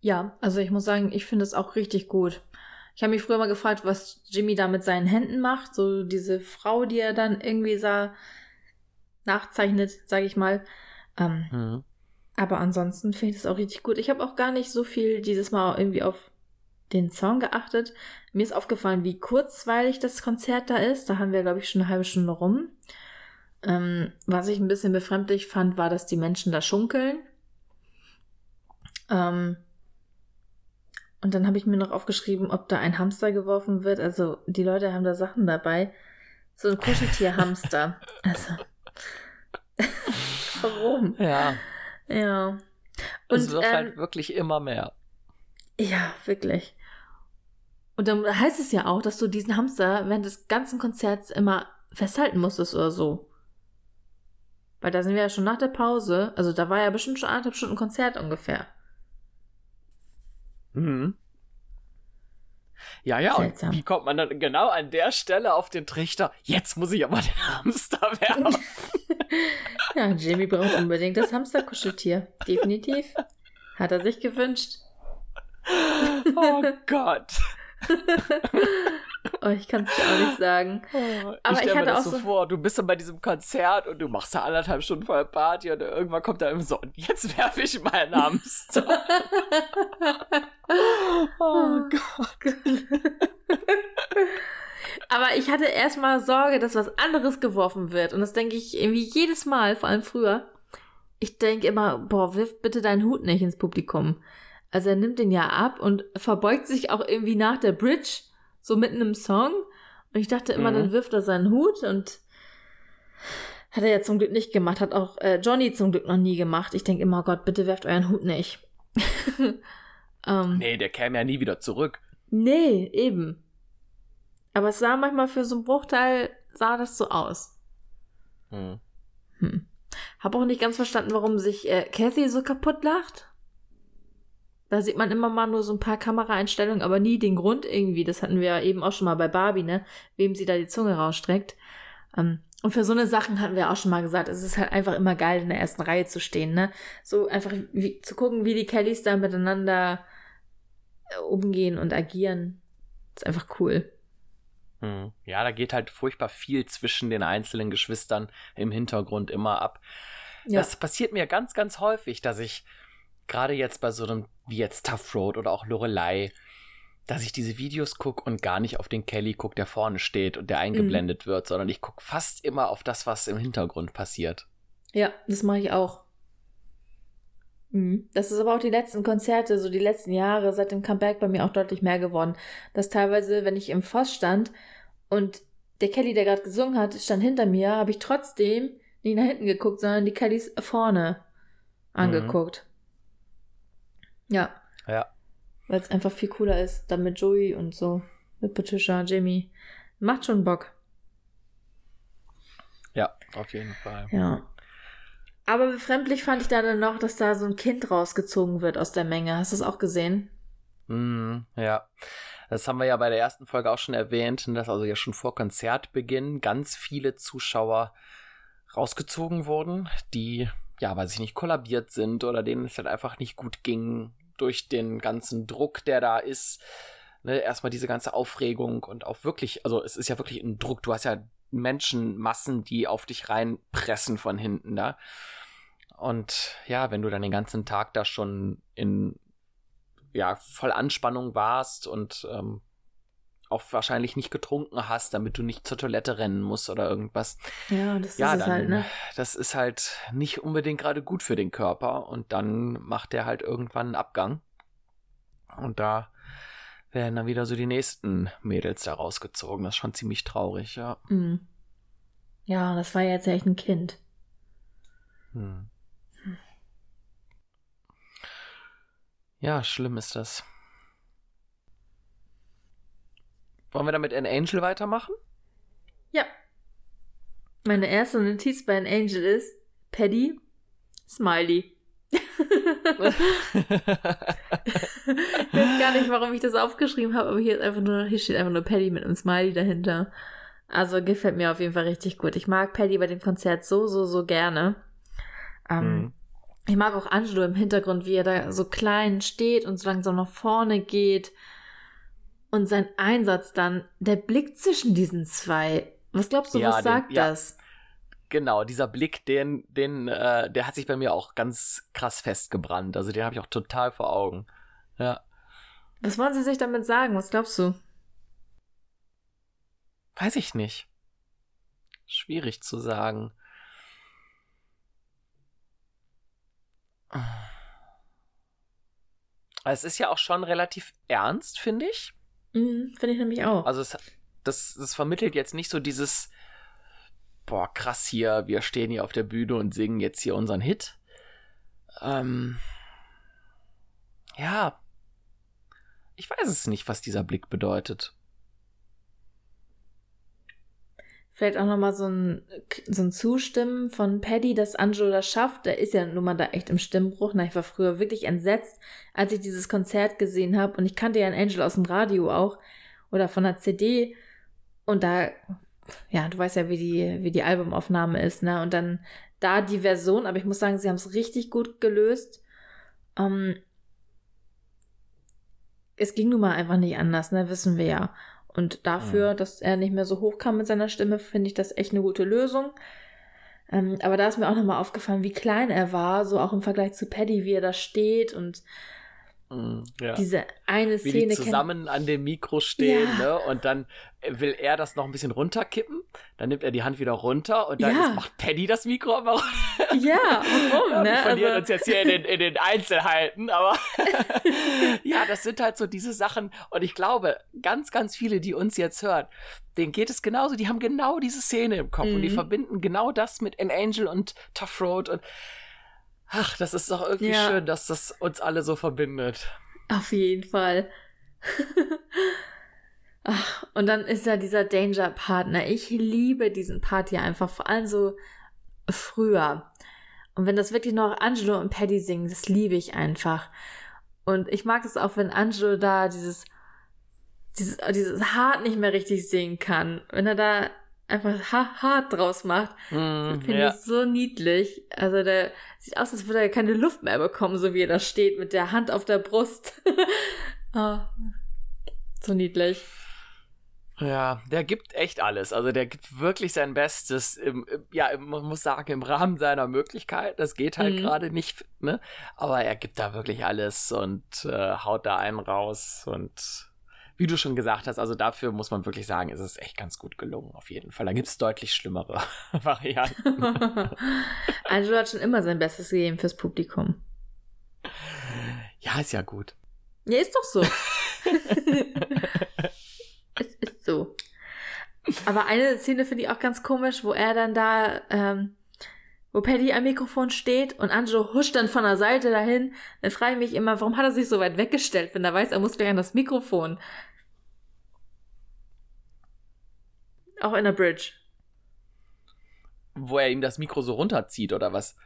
S2: Ja, also ich muss sagen, ich finde es auch richtig gut. Ich habe mich früher mal gefragt, was Jimmy da mit seinen Händen macht. So diese Frau, die er dann irgendwie sah, nachzeichnet, sage ich mal. Ähm, mhm. Aber ansonsten finde ich es auch richtig gut. Ich habe auch gar nicht so viel dieses Mal irgendwie auf den Song geachtet. Mir ist aufgefallen, wie kurzweilig das Konzert da ist. Da haben wir, glaube ich, schon eine halbe Stunde rum. Ähm, was ich ein bisschen befremdlich fand, war, dass die Menschen da schunkeln. Ähm, und dann habe ich mir noch aufgeschrieben, ob da ein Hamster geworfen wird. Also die Leute haben da Sachen dabei. So ein Kuscheltier-Hamster. Also. Warum?
S1: Ja.
S2: Ja.
S1: Und es wird halt ähm, halt wirklich immer mehr.
S2: Ja, wirklich. Und dann heißt es ja auch, dass du diesen Hamster während des ganzen Konzerts immer festhalten musstest oder so. Weil da sind wir ja schon nach der Pause, also da war ja bestimmt schon anderthalb Stunden Konzert ungefähr.
S1: Mhm. Ja, ja, Seltsam. und wie kommt man dann genau an der Stelle auf den Trichter? Jetzt muss ich aber den Hamster werfen.
S2: ja, Jimmy braucht unbedingt das Hamsterkuscheltier. Definitiv. Hat er sich gewünscht.
S1: Oh Gott.
S2: oh, ich kann es dir auch nicht sagen.
S1: Oh, Aber ich, ich hatte mir das auch so vor, du bist dann bei diesem Konzert und du machst da anderthalb Stunden voll Party und irgendwann kommt da immer so, und jetzt werfe ich meinen Hamster. oh Gott.
S2: Aber ich hatte erstmal Sorge, dass was anderes geworfen wird. Und das denke ich irgendwie jedes Mal, vor allem früher. Ich denke immer, boah, wirf bitte deinen Hut nicht ins Publikum. Also er nimmt den ja ab und verbeugt sich auch irgendwie nach der Bridge, so mitten im Song. Und ich dachte immer, mhm. dann wirft er seinen Hut und hat er ja zum Glück nicht gemacht, hat auch äh, Johnny zum Glück noch nie gemacht. Ich denke immer, Gott, bitte werft euren Hut nicht.
S1: ähm, nee, der käme ja nie wieder zurück.
S2: Nee, eben. Aber es sah manchmal für so einen Bruchteil, sah das so aus. Hm. Hm. Hab auch nicht ganz verstanden, warum sich äh, Kathy so kaputt lacht. Da sieht man immer mal nur so ein paar Kameraeinstellungen, aber nie den Grund irgendwie. Das hatten wir ja eben auch schon mal bei Barbie, ne? Wem sie da die Zunge rausstreckt. Ähm, und für so eine Sachen hatten wir auch schon mal gesagt, es ist halt einfach immer geil, in der ersten Reihe zu stehen, ne? So einfach wie, zu gucken, wie die Kellys da miteinander äh, umgehen und agieren. ist einfach cool.
S1: Hm. Ja, da geht halt furchtbar viel zwischen den einzelnen Geschwistern im Hintergrund immer ab. Ja. Das passiert mir ganz, ganz häufig, dass ich gerade jetzt bei so einem wie jetzt Tough Road oder auch Lorelei, dass ich diese Videos gucke und gar nicht auf den Kelly gucke, der vorne steht und der eingeblendet mhm. wird, sondern ich gucke fast immer auf das, was im Hintergrund passiert.
S2: Ja, das mache ich auch. Mhm. Das ist aber auch die letzten Konzerte, so die letzten Jahre seit dem Comeback bei mir auch deutlich mehr geworden. Dass teilweise, wenn ich im Voss stand und der Kelly, der gerade gesungen hat, stand hinter mir, habe ich trotzdem nicht nach hinten geguckt, sondern die Kellys vorne mhm. angeguckt. Mhm. Ja.
S1: Ja.
S2: Weil es einfach viel cooler ist. Dann mit Joey und so. Mit Patricia, Jamie. Macht schon Bock.
S1: Ja, auf jeden Fall.
S2: Ja. Aber befremdlich fand ich da dann noch, dass da so ein Kind rausgezogen wird aus der Menge. Hast du das auch gesehen?
S1: Mm, ja. Das haben wir ja bei der ersten Folge auch schon erwähnt, dass also ja schon vor Konzertbeginn ganz viele Zuschauer rausgezogen wurden, die ja, weil sie nicht, kollabiert sind oder denen es halt einfach nicht gut ging durch den ganzen Druck, der da ist. Ne, erstmal diese ganze Aufregung und auch wirklich, also es ist ja wirklich ein Druck. Du hast ja Menschenmassen, die auf dich reinpressen von hinten da. Und ja, wenn du dann den ganzen Tag da schon in ja voll Anspannung warst und ähm, auch wahrscheinlich nicht getrunken hast, damit du nicht zur Toilette rennen musst oder irgendwas.
S2: Ja, das
S1: ja,
S2: ist
S1: dann,
S2: halt, ne?
S1: das ist halt nicht unbedingt gerade gut für den Körper und dann macht der halt irgendwann einen Abgang. Und da werden dann wieder so die nächsten Mädels da rausgezogen. Das ist schon ziemlich traurig, ja.
S2: Mhm. Ja, das war ja jetzt echt ein Kind.
S1: Hm. Ja, schlimm ist das. Wollen wir damit An Angel weitermachen?
S2: Ja. Meine erste Notiz bei An Angel ist Paddy, Smiley. ich weiß gar nicht, warum ich das aufgeschrieben habe, aber hier ist einfach nur, hier steht einfach nur Paddy mit einem Smiley dahinter. Also gefällt mir auf jeden Fall richtig gut. Ich mag Paddy bei dem Konzert so, so, so gerne. Ähm,
S1: Mhm.
S2: Ich mag auch Angelo im Hintergrund, wie er da so klein steht und so langsam nach vorne geht. Und sein Einsatz dann, der Blick zwischen diesen zwei. Was glaubst du,
S1: Ja,
S2: was
S1: den-
S2: sagt
S1: ja.
S2: das?
S1: Genau, dieser Blick, den, den, äh, der hat sich bei mir auch ganz krass festgebrannt. Also den habe ich auch total vor Augen. Ja.
S2: Was wollen sie sich damit sagen? Was glaubst du?
S1: Weiß ich nicht. Schwierig zu sagen. Es ist ja auch schon relativ ernst, finde ich.
S2: Mhm, Finde ich nämlich auch.
S1: Also es, das, das vermittelt jetzt nicht so dieses, boah, krass hier, wir stehen hier auf der Bühne und singen jetzt hier unseren Hit. Ähm, ja, ich weiß es nicht, was dieser Blick bedeutet.
S2: Vielleicht auch nochmal so ein, so ein Zustimmen von Paddy, dass Angelo das schafft. Der ist ja nun mal da echt im Stimmbruch. Na, ich war früher wirklich entsetzt, als ich dieses Konzert gesehen habe. Und ich kannte ja einen Angel aus dem Radio auch oder von der CD. Und da, ja, du weißt ja, wie die, wie die Albumaufnahme ist, ne? Und dann da die Version, aber ich muss sagen, sie haben es richtig gut gelöst. Ähm, es ging nun mal einfach nicht anders, ne? Wissen wir ja. Und dafür, dass er nicht mehr so hoch kam mit seiner Stimme, finde ich das echt eine gute Lösung. Ähm, aber da ist mir auch nochmal aufgefallen, wie klein er war, so auch im Vergleich zu Paddy, wie er da steht und
S1: Ja.
S2: diese eine
S1: Wie
S2: Szene
S1: die
S2: kennt-
S1: zusammen an dem Mikro stehen,
S2: Ja.
S1: ne? Und dann will er das noch ein bisschen runterkippen. Dann nimmt er die Hand wieder runter und dann
S2: Ja.
S1: ist, macht Paddy das Mikro aber runter.
S2: Ja, warum,
S1: Ja,
S2: ne?
S1: wir verlieren
S2: Also-
S1: uns jetzt hier in den, in den Einzelheiten, aber ja, das sind halt so diese Sachen. Und ich glaube, ganz, ganz viele, die uns jetzt hören, denen geht es genauso. Die haben genau diese Szene im Kopf und die
S2: Mhm.
S1: verbinden genau das mit An Angel und Tough Road und ach, das ist doch irgendwie
S2: Ja.
S1: schön, dass das uns alle so verbindet.
S2: Auf jeden Fall. Ach, und dann ist ja dieser Danger-Partner. Ich liebe diesen Part hier einfach, vor allem so früher. Und wenn das wirklich noch Angelo und Paddy singen, das liebe ich einfach. Und ich mag es auch, wenn Angelo da dieses, dieses, dieses Hart nicht mehr richtig singen kann. Wenn er da einfach ha hart draus macht.
S1: Mm,
S2: Finde
S1: ja.
S2: ich so niedlich. Also der sieht aus, als würde er keine Luft mehr bekommen, so wie er da steht, mit der Hand auf der Brust. oh, so niedlich.
S1: Ja, der gibt echt alles. Also der gibt wirklich sein Bestes. Im, im- ja, man muss sagen, im Rahmen seiner Möglichkeit. Das geht halt
S2: Mhm.
S1: gerade nicht, ne? Aber er gibt da wirklich alles und äh, haut da einen raus. Und wie du schon gesagt hast, also dafür muss man wirklich sagen, ist es echt ganz gut gelungen, auf jeden Fall. Da gibt es deutlich schlimmere Varianten.
S2: Angelo hat schon immer sein Bestes gegeben fürs Publikum.
S1: Ja, ist ja gut.
S2: Ja, ist doch so. es ist so. Aber eine Szene finde ich auch ganz komisch, wo er dann da, ähm, wo Paddy am Mikrofon steht und Angelo huscht dann von der Seite dahin. Dann frage ich mich immer, warum hat er sich so weit weggestellt, wenn er weiß, er muss gleich an das Mikrofon. Auch in der Bridge.
S1: Wo er ihm das Mikro so runterzieht oder was?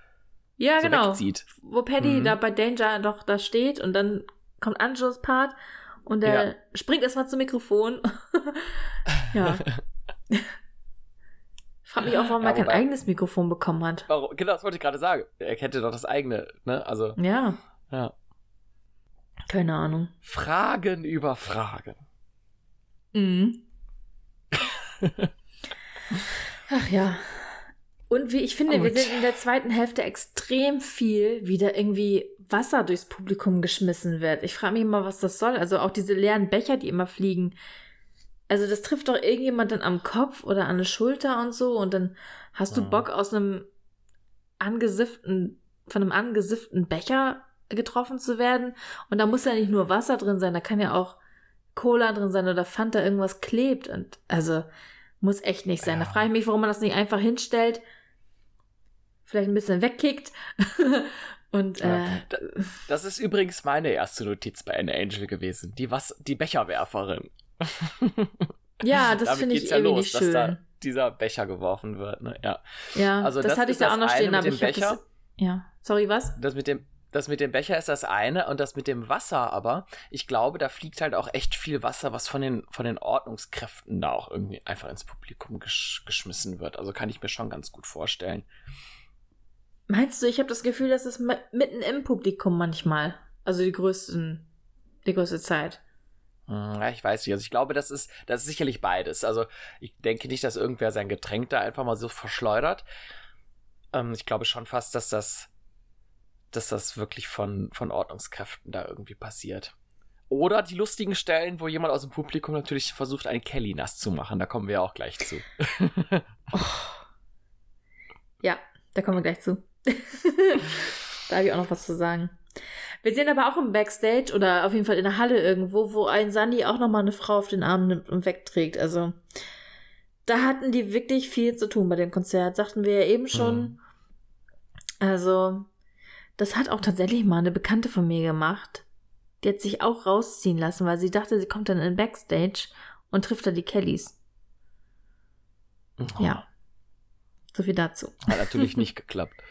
S2: Ja,
S1: so
S2: genau.
S1: wegzieht.
S2: Wo Paddy
S1: Mhm.
S2: da bei Danger doch da steht und dann kommt Angelos Part und der
S1: Ja.
S2: springt erstmal zum Mikrofon. ja. Frag mich auch, warum
S1: Ja,
S2: er kein eigenes Mikrofon bekommen hat.
S1: Warum? Genau, das wollte ich gerade sagen. Er hätte doch das eigene, ne? Also,
S2: Ja,
S1: ja.
S2: keine Ahnung.
S1: Fragen über Fragen.
S2: Mhm. Ach ja. Und wie ich finde, wir
S1: Gut.
S2: sind in der zweiten Hälfte extrem viel wieder irgendwie Wasser durchs Publikum geschmissen wird. Ich frage mich immer, was das soll. Also auch diese leeren Becher, die immer fliegen. Also das trifft doch irgendjemand dann am Kopf oder an der Schulter und so und dann hast du. Bock aus einem angesifften, von einem angesifften Becher getroffen zu werden. Und da muss ja nicht nur Wasser drin sein, da kann ja auch Cola drin sein oder Fanta irgendwas klebt. Und also muss echt nicht sein. Da
S1: Ja.
S2: frage ich mich, warum man das nicht einfach hinstellt, vielleicht ein bisschen wegkickt. und äh,
S1: Das ist übrigens meine erste Notiz bei Anne Angel gewesen. Die, was, die Becherwerferin.
S2: Ja, das finde ich
S1: ja
S2: irgendwie
S1: los,
S2: nicht
S1: dass
S2: schön.
S1: da dieser Becher geworfen wird. Ne? Ja.
S2: ja,
S1: Also
S2: das,
S1: das
S2: hatte ich da auch noch stehen, aber ich habe
S1: Becher.
S2: das. Ja, sorry, was?
S1: Das mit dem, das mit dem Becher ist das eine und das mit dem Wasser aber, ich glaube, da fliegt halt auch echt viel Wasser, was von den, von den Ordnungskräften da auch irgendwie einfach ins Publikum gesch geschmissen wird. Also kann ich mir schon ganz gut vorstellen.
S2: Meinst du, ich habe das Gefühl, dass es mi- mitten im Publikum manchmal, also die größten, die größte Zeit.
S1: Hm, ich weiß nicht. Also ich glaube, das ist, das ist sicherlich beides. Also ich denke nicht, dass irgendwer sein Getränk da einfach mal so verschleudert. Ähm, ich glaube schon fast, dass das, dass das wirklich von, von Ordnungskräften da irgendwie passiert. Oder die lustigen Stellen, wo jemand aus dem Publikum natürlich versucht, einen Kelly nass zu machen. Da kommen wir auch gleich zu.
S2: Ja, da kommen wir gleich zu. da habe ich auch noch was zu sagen. Wir sehen aber auch im Backstage oder auf jeden Fall in der Halle irgendwo, wo ein Sandy auch nochmal eine Frau auf den Arm nimmt und wegträgt. Also da hatten die wirklich viel zu tun bei dem Konzert, sagten wir ja eben schon.
S1: Mhm.
S2: Also das hat auch tatsächlich mal eine Bekannte von mir gemacht. Die hat sich auch rausziehen lassen, weil sie dachte, sie kommt dann in Backstage und trifft da die Kellys. Ja. So viel dazu.
S1: Hat natürlich nicht geklappt.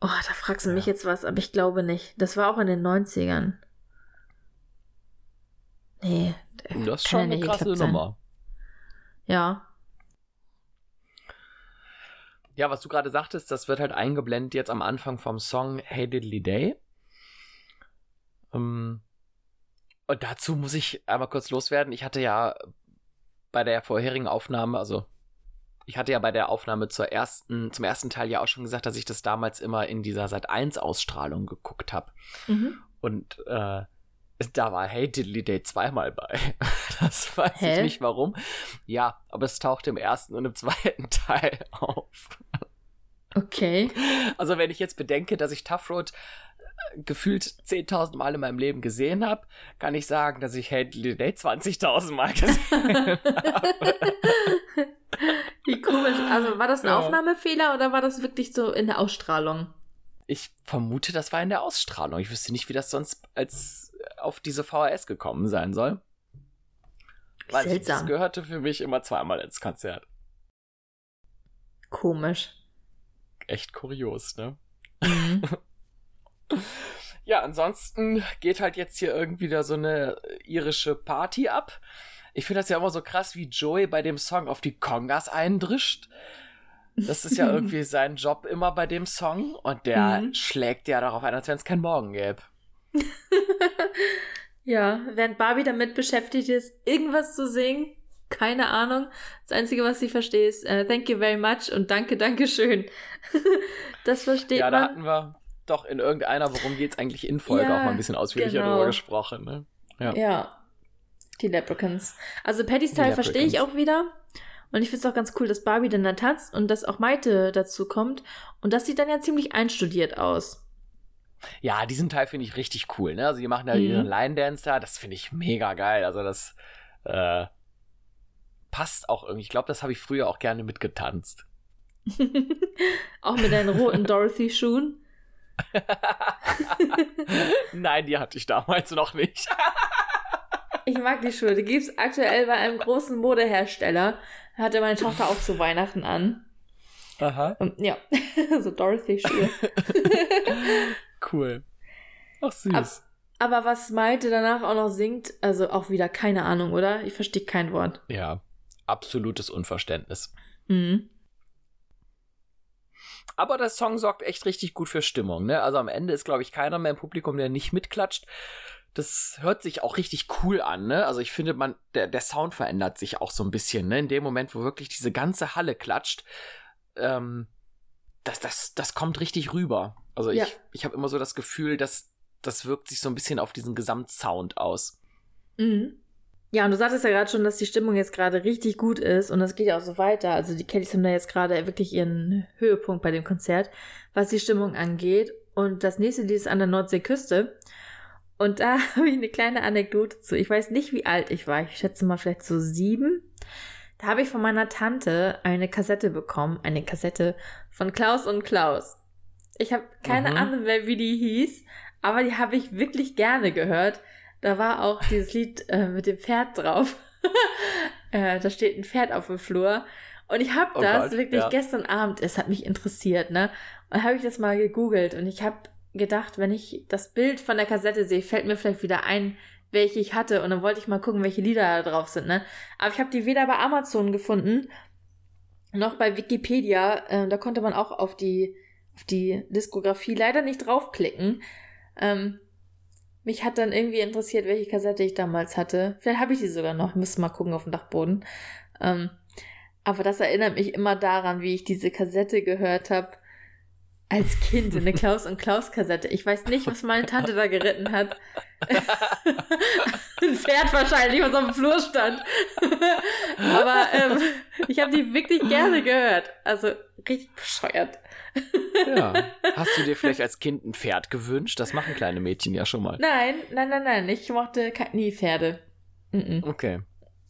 S2: Oh, da fragst du mich
S1: Ja.
S2: jetzt was, aber ich glaube nicht. Das war auch in den 90ern. Nee.
S1: Das ist schon eine
S2: nicht
S1: krasse. Nummer.
S2: Ja.
S1: Ja, was du gerade sagtest, das wird halt eingeblendet jetzt am Anfang vom Song Hey Diddly Day. Ähm, und dazu muss ich einmal kurz loswerden. Ich hatte ja bei der vorherigen Aufnahme, also ich hatte ja bei der Aufnahme zur ersten, zum ersten Teil ja auch schon gesagt, dass ich das damals immer in dieser Sat 1 Ausstrahlung geguckt habe.
S2: Mhm.
S1: Und äh, da war Hey Diddly Day zweimal bei. Das weiß
S2: Hä?
S1: ich nicht warum. Ja, aber es tauchte im ersten und im zweiten Teil auf.
S2: Okay.
S1: Also wenn ich jetzt bedenke, dass ich Tough Road gefühlt 10.000 Mal in meinem Leben gesehen habe, kann ich sagen, dass ich Diddly Day 20.000 Mal gesehen habe.
S2: Wie komisch. Also war das ein
S1: Ja.
S2: Aufnahmefehler oder war das wirklich so in der Ausstrahlung?
S1: Ich vermute, das war in der Ausstrahlung. Ich wüsste nicht, wie das sonst als auf diese VHS gekommen sein soll. Weil ich, das
S2: Seltsam.
S1: gehörte für mich immer zweimal ins Konzert.
S2: Komisch.
S1: Echt kurios, ne?
S2: Mhm.
S1: Ja, ansonsten geht halt jetzt hier irgendwie da so eine irische Party ab. Ich finde das ja immer so krass, wie Joey bei dem Song auf die Kongas eindrischt. Das ist ja irgendwie sein Job immer bei dem Song und der
S2: Mhm.
S1: schlägt ja darauf ein, als wenn es keinen Morgen gäbe.
S2: ja, während Barbie damit beschäftigt ist, irgendwas zu singen, keine Ahnung. Das Einzige, was sie versteht, ist äh, Thank you very much und Danke, Danke schön. das versteht
S1: Ja, da hatten wir doch in irgendeiner, worum geht's eigentlich in Folge,
S2: Ja,
S1: auch mal ein bisschen ausführlicher
S2: genau.
S1: drüber gesprochen. Ne? Ja.
S2: Ja. Die Leprechauns. Also Pattys Teil verstehe ich auch wieder. Und ich finde es auch ganz cool, dass Barbie dann da tanzt und dass auch Maite dazu kommt. Und das sieht dann ja ziemlich einstudiert aus.
S1: Ja, diesen Teil finde ich richtig cool. Ne? Also die machen da
S2: Mhm.
S1: ihren Line Dance da, das finde ich mega geil. Also das äh, passt auch irgendwie. Ich glaube, das habe ich früher auch gerne mitgetanzt.
S2: auch mit deinen roten Dorothy-Schuhen.
S1: Nein, die hatte ich damals noch nicht.
S2: Ich mag die Schuhe. Die gibt es aktuell bei einem großen Modehersteller. Hatte meine Tochter auch zu Weihnachten an.
S1: Aha.
S2: Und ja, so Dorothy-Schuhe.
S1: Cool. Ach süß.
S2: Ab- Aber was Maite danach auch noch singt, also auch wieder keine Ahnung, oder? Ich verstehe kein Wort.
S1: ja, absolutes Unverständnis.
S2: Mhm.
S1: Aber der Song sorgt echt richtig gut für Stimmung. Ne? Also am Ende ist, glaube ich, keiner mehr im Publikum, der nicht mitklatscht. Das hört sich auch richtig cool an. Ne? Also ich finde, man, der, der Sound verändert sich auch so ein bisschen. Ne? In dem Moment, wo wirklich diese ganze Halle klatscht, ähm, das, das, das kommt richtig rüber. Also
S2: Ja.
S1: ich, ich habe immer so das Gefühl, dass das wirkt sich so ein bisschen auf diesen Gesamtsound aus.
S2: Mhm. Ja, und du sagtest ja gerade schon, dass die Stimmung jetzt gerade richtig gut ist und das geht ja auch so weiter. Also die Kellys haben da jetzt gerade wirklich ihren Höhepunkt bei dem Konzert, was die Stimmung angeht. Und das nächste Lied ist an der Nordseeküste. Und da habe ich eine kleine Anekdote zu. Ich weiß nicht, wie alt ich war. Ich schätze mal vielleicht so sieben. Da habe ich von meiner Tante eine Kassette bekommen. Eine Kassette von Klaus und Klaus. Ich habe keine mhm. Ahnung mehr, wie die hieß, aber die habe ich wirklich gerne gehört. Da war auch dieses Lied äh, mit dem Pferd drauf. äh, da steht ein Pferd auf dem Flur. Und ich habe oh das Gott, wirklich ja. gestern Abend, es hat mich interessiert, ne? Und habe ich das mal gegoogelt und ich habe gedacht, wenn ich das Bild von der Kassette sehe, fällt mir vielleicht wieder ein, welche ich hatte. Und dann wollte ich mal gucken, welche Lieder da drauf sind, ne? Aber ich habe die weder bei Amazon gefunden, noch bei Wikipedia. Äh, da konnte man auch auf die, auf die Diskografie leider nicht draufklicken. Ähm, mich hat dann irgendwie interessiert, welche Kassette ich damals hatte. Vielleicht habe ich die sogar noch. Müssen mal gucken auf dem Dachboden. Ähm, aber das erinnert mich immer daran, wie ich diese Kassette gehört habe als Kind in eine Klaus und Klaus Kassette. Ich weiß nicht, was meine Tante da geritten hat. Ein Pferd wahrscheinlich, was auf dem Flur stand. Aber ähm, ich habe die wirklich gerne gehört. Also richtig bescheuert.
S1: Ja. Hast du dir vielleicht als Kind ein Pferd gewünscht? Das machen kleine Mädchen ja schon mal.
S2: Nein, nein, nein, nein. Ich mochte nie Pferde.
S1: Mm -mm. Okay.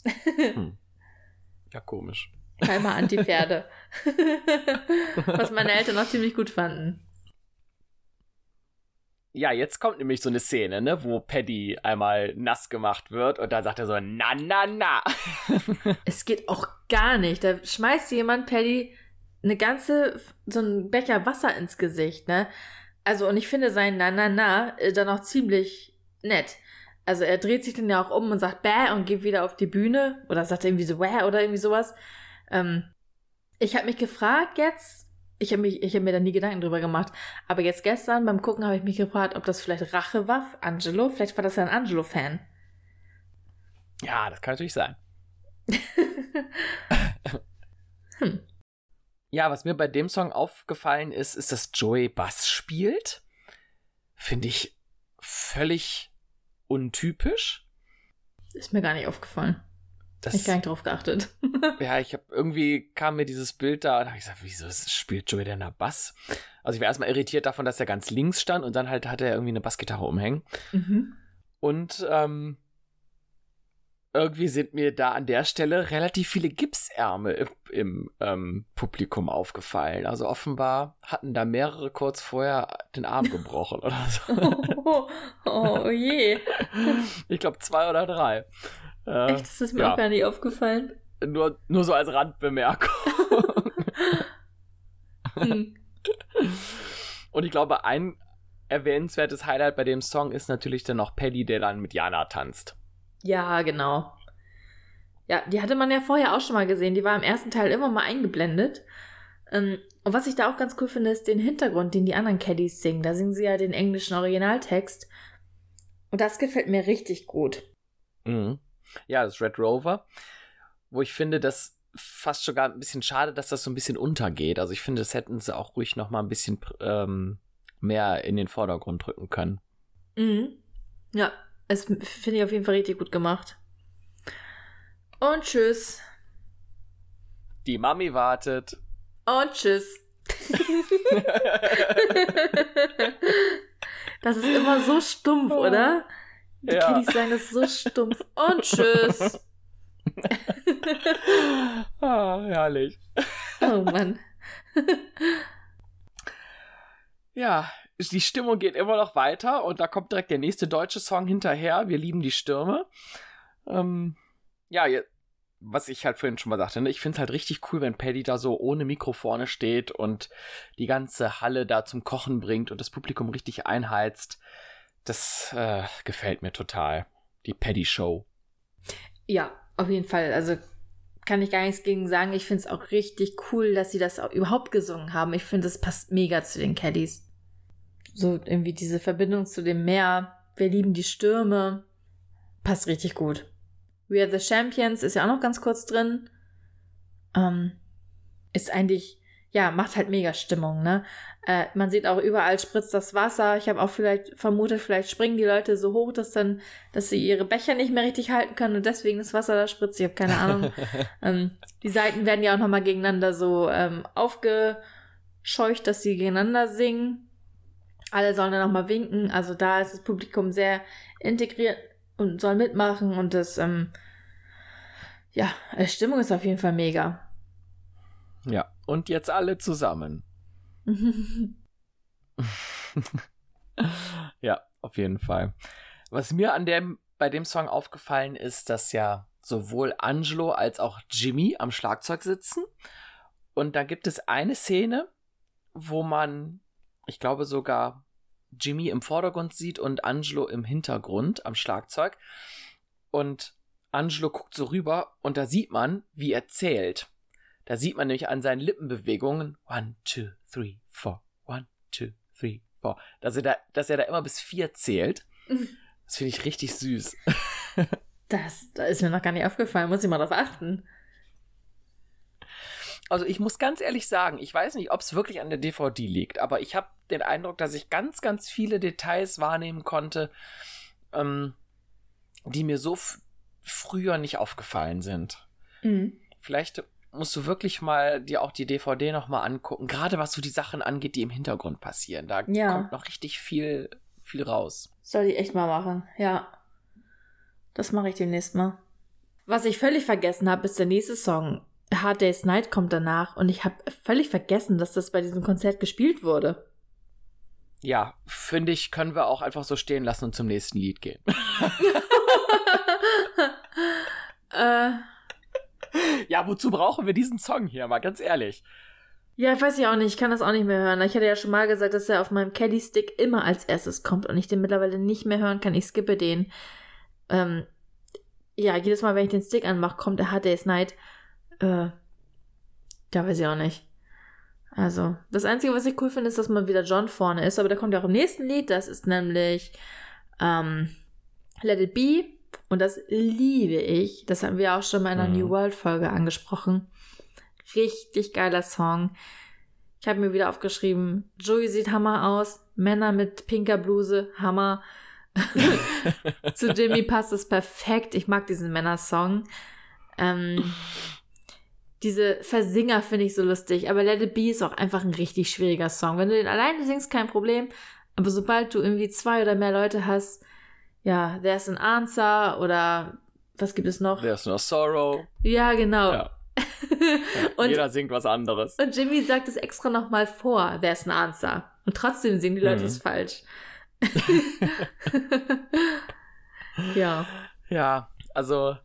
S1: Hm. Ja, komisch.
S2: Keimer Anti-Pferde. Was meine Eltern noch ziemlich gut fanden.
S1: Ja, jetzt kommt nämlich so eine Szene, ne, wo Paddy einmal nass gemacht wird und dann sagt er so, na, na, na.
S2: es geht auch gar nicht. Da schmeißt jemand Paddy eine ganze, so einen Becher Wasser ins Gesicht, ne? Also, und ich finde sein na, na, na äh, dann auch ziemlich nett. Also, er dreht sich dann ja auch um und sagt bäh und geht wieder auf die Bühne oder sagt irgendwie so wäh oder irgendwie sowas. Ähm, ich habe mich gefragt jetzt, ich habe hab mir da nie Gedanken drüber gemacht, aber jetzt gestern beim Gucken habe ich mich gefragt, ob das vielleicht Rache war, Angelo. Vielleicht war das ja ein Angelo-Fan.
S1: Ja, das kann natürlich sein. hm. Ja, was mir bei dem Song aufgefallen ist, ist, dass Joey Bass spielt. Finde ich völlig untypisch.
S2: Ist mir gar nicht aufgefallen. Das, ich gar nicht drauf geachtet.
S1: ja, ich habe irgendwie kam mir dieses Bild da und habe ich gesagt, wieso spielt Joey denn da Bass? Also ich war erstmal irritiert davon, dass er ganz links stand und dann halt hatte er irgendwie eine Bassgitarre umhängen. Mhm. Und ähm, irgendwie sind mir da an der Stelle relativ viele Gipsärmel im, im ähm, Publikum aufgefallen. Also offenbar hatten da mehrere kurz vorher den Arm gebrochen oder so.
S2: oh, oh, oh je.
S1: Ich glaube zwei oder drei.
S2: Äh, Echt, das ist mir ja. auch gar nicht aufgefallen.
S1: Nur, nur so als Randbemerkung. hm. Und ich glaube, ein erwähnenswertes Highlight bei dem Song ist natürlich dann noch Paddy, der dann mit Jana tanzt.
S2: Ja, genau. Ja, die hatte man ja vorher auch schon mal gesehen. Die war im ersten Teil immer mal eingeblendet. Ähm, und was ich da auch ganz cool finde, ist den Hintergrund, den die anderen Caddies singen. Da singen sie ja den englischen Originaltext. Und das gefällt mir richtig gut.
S1: Mhm. Ja, das Red Rover, wo ich finde, das fast sogar ein bisschen schade, dass das so ein bisschen untergeht. Also ich finde, das hätten sie auch ruhig noch mal ein bisschen ähm, mehr in den Vordergrund drücken können.
S2: Mhm. Ja, es finde ich auf jeden Fall richtig gut gemacht. Und tschüss.
S1: Die Mami wartet.
S2: Und tschüss. das ist immer so stumpf, oder? Die ja. Kiddies sagen das so stumpf. Und tschüss.
S1: ah, herrlich.
S2: Oh Mann.
S1: ja, die Stimmung geht immer noch weiter und da kommt direkt der nächste deutsche Song hinterher. Wir lieben die Stürme. Ähm, ja, was ich halt vorhin schon mal sagte, ne? ich finde es halt richtig cool, wenn Paddy da so ohne Mikro vorne steht und die ganze Halle da zum Kochen bringt und das Publikum richtig einheizt. Das äh, gefällt mir total. Die Paddy Show.
S2: Ja, auf jeden Fall. Also kann ich gar nichts gegen sagen. Ich finde es auch richtig cool, dass sie das auch überhaupt gesungen haben. Ich finde, es passt mega zu den Caddies. So irgendwie diese Verbindung zu dem Meer. Wir lieben die Stürme. Passt richtig gut. We Are the Champions ist ja auch noch ganz kurz drin. Ähm, ist eigentlich ja, macht halt mega Stimmung, ne? Äh, man sieht auch überall spritzt das Wasser. Ich habe auch vielleicht vermutet, vielleicht springen die Leute so hoch, dass dann, dass sie ihre Becher nicht mehr richtig halten können und deswegen das Wasser da spritzt. Ich habe keine Ahnung. ähm, die Seiten werden ja auch nochmal gegeneinander so ähm, aufgescheucht, dass sie gegeneinander singen. Alle sollen dann nochmal winken. Also da ist das Publikum sehr integriert und soll mitmachen und das, ähm, ja, die Stimmung ist auf jeden Fall mega.
S1: Ja, und jetzt alle zusammen. ja, auf jeden Fall. Was mir an dem, bei dem Song aufgefallen ist, dass ja sowohl Angelo als auch Jimmy am Schlagzeug sitzen. Und da gibt es eine Szene, wo man, ich glaube sogar Jimmy im Vordergrund sieht und Angelo im Hintergrund am Schlagzeug. Und Angelo guckt so rüber und da sieht man, wie er zählt. Da sieht man nämlich an seinen Lippenbewegungen, one, two, three, four, one, two, three, four, dass er da, dass er da immer bis vier zählt. Das finde ich richtig süß.
S2: Das, das ist mir noch gar nicht aufgefallen, muss ich mal darauf achten.
S1: Also ich muss ganz ehrlich sagen, ich weiß nicht, ob es wirklich an der DVD liegt, aber ich habe den Eindruck, dass ich ganz, ganz viele Details wahrnehmen konnte, ähm, die mir so früher nicht aufgefallen sind. Mhm. Vielleicht musst du wirklich mal dir auch die DVD nochmal angucken. Gerade was so die Sachen angeht, die im Hintergrund passieren. Da ja. kommt noch richtig viel, viel raus.
S2: Soll ich echt mal machen, ja. Das mache ich demnächst mal. Was ich völlig vergessen habe, ist der nächste Song. Hard Day's Night kommt danach und ich habe völlig vergessen, dass das bei diesem Konzert gespielt wurde.
S1: Ja, finde ich, können wir auch einfach so stehen lassen und zum nächsten Lied gehen. äh, ja, wozu brauchen wir diesen Song hier, mal ganz ehrlich?
S2: Ja, ich weiß ja auch nicht, ich kann das auch nicht mehr hören. Ich hatte ja schon mal gesagt, dass er auf meinem Caddy-Stick immer als erstes kommt und ich den mittlerweile nicht mehr hören kann. Ich skippe den. Ähm, ja, jedes Mal, wenn ich den Stick anmache, kommt der Hard Day's Night. Äh, ja, weiß ich auch nicht. Also, das Einzige, was ich cool finde, ist, dass mal wieder John vorne ist, aber der kommt ja auch im nächsten Lied. Das ist nämlich ähm, Let It Be und das liebe ich. Das haben wir auch schon mal in einer mhm. New World Folge angesprochen. Richtig geiler Song. Ich habe mir wieder aufgeschrieben, Joey sieht Hammer aus, Männer mit pinker Bluse, Hammer. Zu Jimmy passt es perfekt. Ich mag diesen Männersong. Ähm, diese Versinger finde ich so lustig, aber Let It Be ist auch einfach ein richtig schwieriger Song. Wenn du den alleine singst, kein Problem. Aber sobald du irgendwie zwei oder mehr Leute hast, ja, There's an Answer oder was gibt es noch?
S1: There's no Sorrow.
S2: Ja, genau. Ja.
S1: und, jeder singt was anderes.
S2: Und Jimmy sagt es extra nochmal vor, There's an Answer. Und trotzdem singen die Leute mhm. es falsch. ja.
S1: Ja, also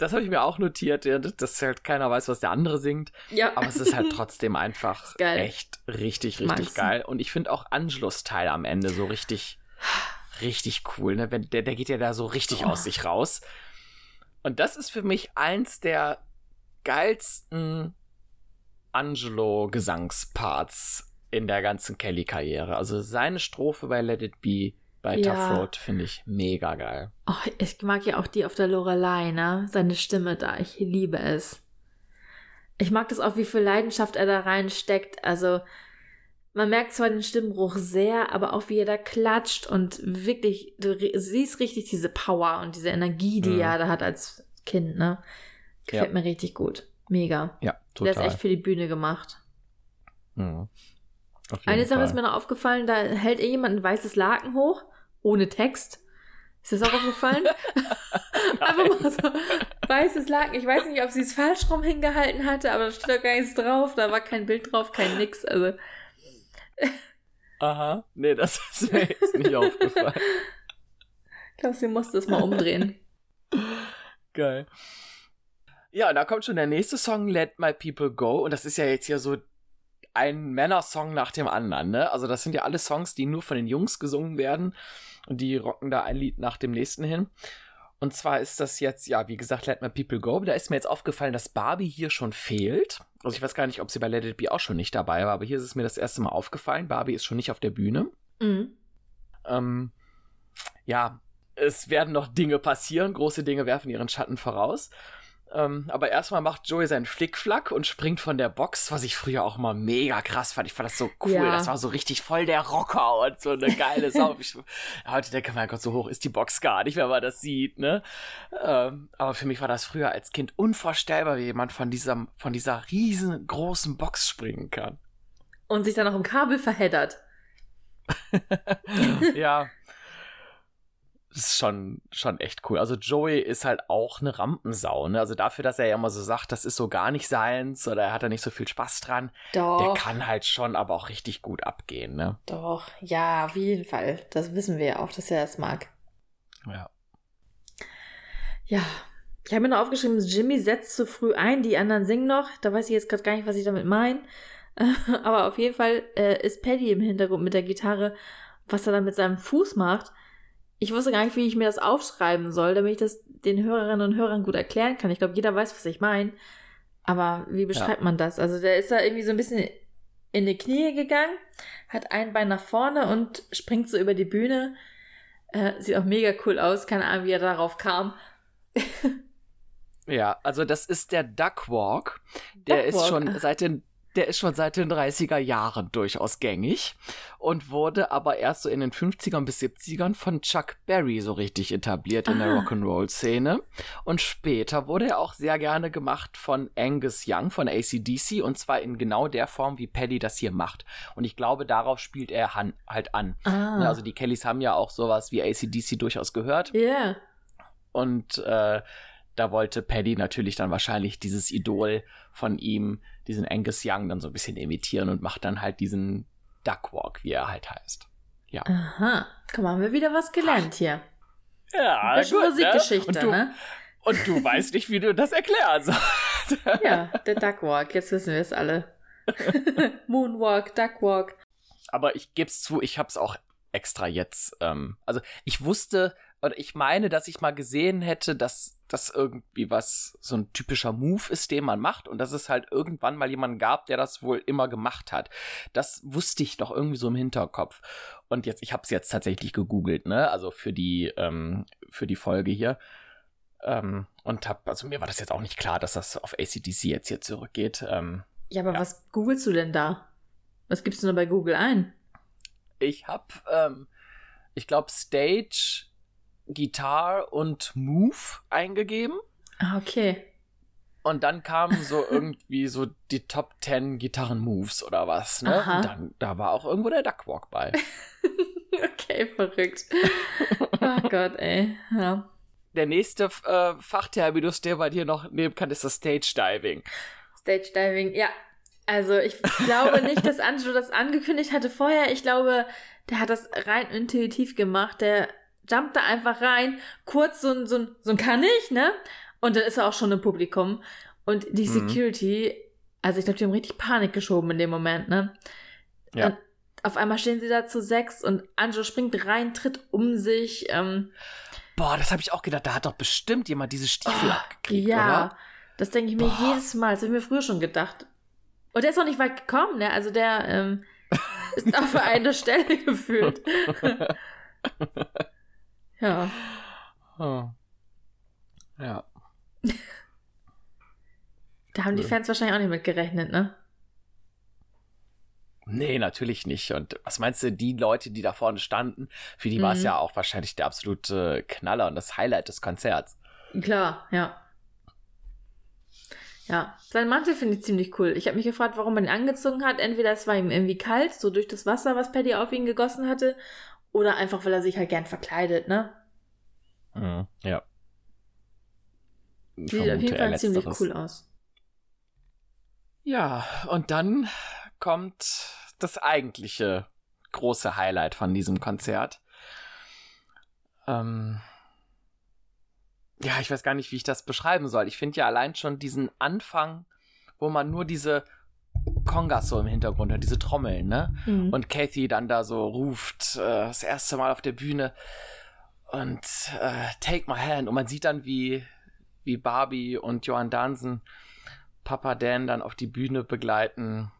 S1: das habe ich mir auch notiert, dass halt keiner weiß, was der andere singt. Ja. Aber es ist halt trotzdem einfach echt richtig, richtig Mag's. geil. Und ich finde auch Angelos Teil am Ende so richtig richtig cool. Ne? Wenn, der, der geht ja da so richtig oh. aus sich raus. Und das ist für mich eins der geilsten Angelo-Gesangsparts in der ganzen Kelly-Karriere. Also seine Strophe bei Let It Be bei ja. Tough Road finde ich mega geil.
S2: Oh, ich mag ja auch die auf der Lorelei, ne? Seine Stimme da. Ich liebe es. Ich mag das auch, wie viel Leidenschaft er da reinsteckt. Also, man merkt zwar den Stimmbruch sehr, aber auch wie er da klatscht und wirklich, du siehst richtig diese Power und diese Energie, die mhm. er da hat als Kind, ne? Gefällt ja. mir richtig gut. Mega.
S1: Ja, total.
S2: Der ist echt für die Bühne gemacht. Mhm. Eine Sache ist mir noch aufgefallen, da hält jemand ein weißes Laken hoch, ohne Text. Ist das auch aufgefallen? Einfach mal so weißes Laken. Ich weiß nicht, ob sie es falsch rum hingehalten hatte, aber da steht doch gar nichts drauf. Da war kein Bild drauf, kein nix. Also
S1: Aha. Nee, das ist mir jetzt nicht aufgefallen.
S2: Ich glaube, sie musste es mal umdrehen.
S1: Geil. Ja, da kommt schon der nächste Song, Let My People Go. Und das ist ja jetzt hier so ein Männersong nach dem anderen, ne? Also, das sind ja alle Songs, die nur von den Jungs gesungen werden. Und die rocken da ein Lied nach dem nächsten hin. Und zwar ist das jetzt, ja, wie gesagt, Let My People Go. Da ist mir jetzt aufgefallen, dass Barbie hier schon fehlt. Also ich weiß gar nicht, ob sie bei Let It Be auch schon nicht dabei war, aber hier ist es mir das erste Mal aufgefallen. Barbie ist schon nicht auf der Bühne. Mhm. Ähm, ja, es werden noch Dinge passieren. Große Dinge werfen ihren Schatten voraus. Ähm, aber erstmal macht Joey seinen Flickflack und springt von der Box, was ich früher auch mal mega krass fand. Ich fand das so cool. Ja. Das war so richtig voll der Rocker und so eine geile Sau. ich, heute denke ich, mein Gott, so hoch ist die Box gar nicht, wenn man das sieht, ne? Ähm, aber für mich war das früher als Kind unvorstellbar, wie jemand von dieser, von dieser riesengroßen Box springen kann.
S2: Und sich dann noch im Kabel verheddert.
S1: ja. Das ist schon, schon echt cool. Also Joey ist halt auch eine Rampensau, ne? Also dafür, dass er ja immer so sagt, das ist so gar nicht seins oder er hat da nicht so viel Spaß dran. Doch. Der kann halt schon aber auch richtig gut abgehen, ne?
S2: Doch, ja, auf jeden Fall. Das wissen wir ja auch, dass er das mag.
S1: Ja.
S2: Ja. Ich habe mir noch aufgeschrieben, Jimmy setzt zu früh ein, die anderen singen noch. Da weiß ich jetzt gerade gar nicht, was ich damit meine. aber auf jeden Fall äh, ist Paddy im Hintergrund mit der Gitarre, was er dann mit seinem Fuß macht ich wusste gar nicht, wie ich mir das aufschreiben soll, damit ich das den Hörerinnen und Hörern gut erklären kann. Ich glaube, jeder weiß, was ich meine. Aber wie beschreibt ja. man das? Also der ist da irgendwie so ein bisschen in die Knie gegangen, hat ein Bein nach vorne und springt so über die Bühne. Äh, sieht auch mega cool aus. Keine Ahnung, wie er darauf kam.
S1: ja, also das ist der Duckwalk. Der Duck ist schon seit den der ist schon seit den 30er Jahren durchaus gängig und wurde aber erst so in den 50ern bis 70ern von Chuck Berry so richtig etabliert in der Rock'n'Roll-Szene. Und später wurde er auch sehr gerne gemacht von Angus Young von ACDC und zwar in genau der Form, wie Paddy das hier macht. Und ich glaube, darauf spielt er halt an. Ah. Ne, also die Kellys haben ja auch sowas wie ACDC durchaus gehört.
S2: Ja. Yeah.
S1: Und äh, da wollte Paddy natürlich dann wahrscheinlich dieses Idol von ihm, diesen Angus Young, dann so ein bisschen imitieren und macht dann halt diesen Duckwalk, wie er halt heißt. Ja.
S2: Aha, komm, haben wir wieder was gelernt hier.
S1: Ja,
S2: das ist gut, Musikgeschichte, ne? Und du,
S1: ne? Und du weißt nicht, wie du das erklären sollst.
S2: ja, der Duckwalk, jetzt wissen wir es alle. Moonwalk, Duckwalk.
S1: Aber ich gebe es zu, ich habe es auch extra jetzt. Ähm, also ich wusste, oder ich meine, dass ich mal gesehen hätte, dass das irgendwie was so ein typischer Move ist, den man macht und dass es halt irgendwann mal jemanden gab, der das wohl immer gemacht hat. Das wusste ich doch irgendwie so im Hinterkopf. Und jetzt, ich habe es jetzt tatsächlich gegoogelt, ne? Also für die ähm, für die Folge hier. Ähm, und hab, also mir war das jetzt auch nicht klar, dass das auf ACDC jetzt hier zurückgeht. Ähm,
S2: ja, aber ja. was googelst du denn da? Was gibst du denn bei Google ein?
S1: Ich hab, ähm, ich glaube, Stage Guitar und Move eingegeben.
S2: Ah, okay.
S1: Und dann kamen so irgendwie so die Top 10 Gitarren-Moves oder was, ne? Aha. Und dann, da war auch irgendwo der Duckwalk bei.
S2: okay, verrückt. oh Gott, ey. Ja.
S1: Der nächste äh, Fachterminus, der bei dir noch nehmen kann, ist das Stage Diving.
S2: Stage Diving, ja. Also ich glaube nicht, dass Angelo das angekündigt hatte vorher. Ich glaube, der hat das rein intuitiv gemacht. Der jumpt da einfach rein, kurz so ein, so ein, so ein kann ich, ne? Und dann ist er auch schon im Publikum. Und die mhm. Security, also ich glaube, die haben richtig Panik geschoben in dem Moment, ne? Ja. Und auf einmal stehen sie da zu sechs und Anjo springt rein, tritt um sich. Ähm,
S1: Boah, das habe ich auch gedacht. Da hat doch bestimmt jemand diese Stiefel oh, abgekriegt, ja, oder?
S2: das denke ich mir Boah. jedes Mal. Das habe ich mir früher schon gedacht. Und der ist auch nicht weit gekommen, ne? Also der ähm, ist auf eine Stelle gefühlt. Ja.
S1: Oh. Ja.
S2: da haben die Fans wahrscheinlich auch nicht mit gerechnet, ne?
S1: Nee, natürlich nicht. Und was meinst du, die Leute, die da vorne standen, für die mhm. war es ja auch wahrscheinlich der absolute Knaller und das Highlight des Konzerts.
S2: Klar, ja. Ja, sein Mantel finde ich ziemlich cool. Ich habe mich gefragt, warum man ihn angezogen hat. Entweder es war ihm irgendwie kalt, so durch das Wasser, was Paddy auf ihn gegossen hatte, oder einfach, weil er sich halt gern verkleidet, ne?
S1: Mhm, ja.
S2: Sieht auf jeden Fall ziemlich cool aus.
S1: Ja, und dann kommt das eigentliche große Highlight von diesem Konzert. Ähm ja, ich weiß gar nicht, wie ich das beschreiben soll. Ich finde ja allein schon diesen Anfang, wo man nur diese Kongas so im Hintergrund hat, diese Trommeln, ne? Mhm. Und Kathy dann da so ruft, äh, das erste Mal auf der Bühne und äh, Take My Hand und man sieht dann, wie, wie Barbie und Johan Dansen Papa Dan dann auf die Bühne begleiten.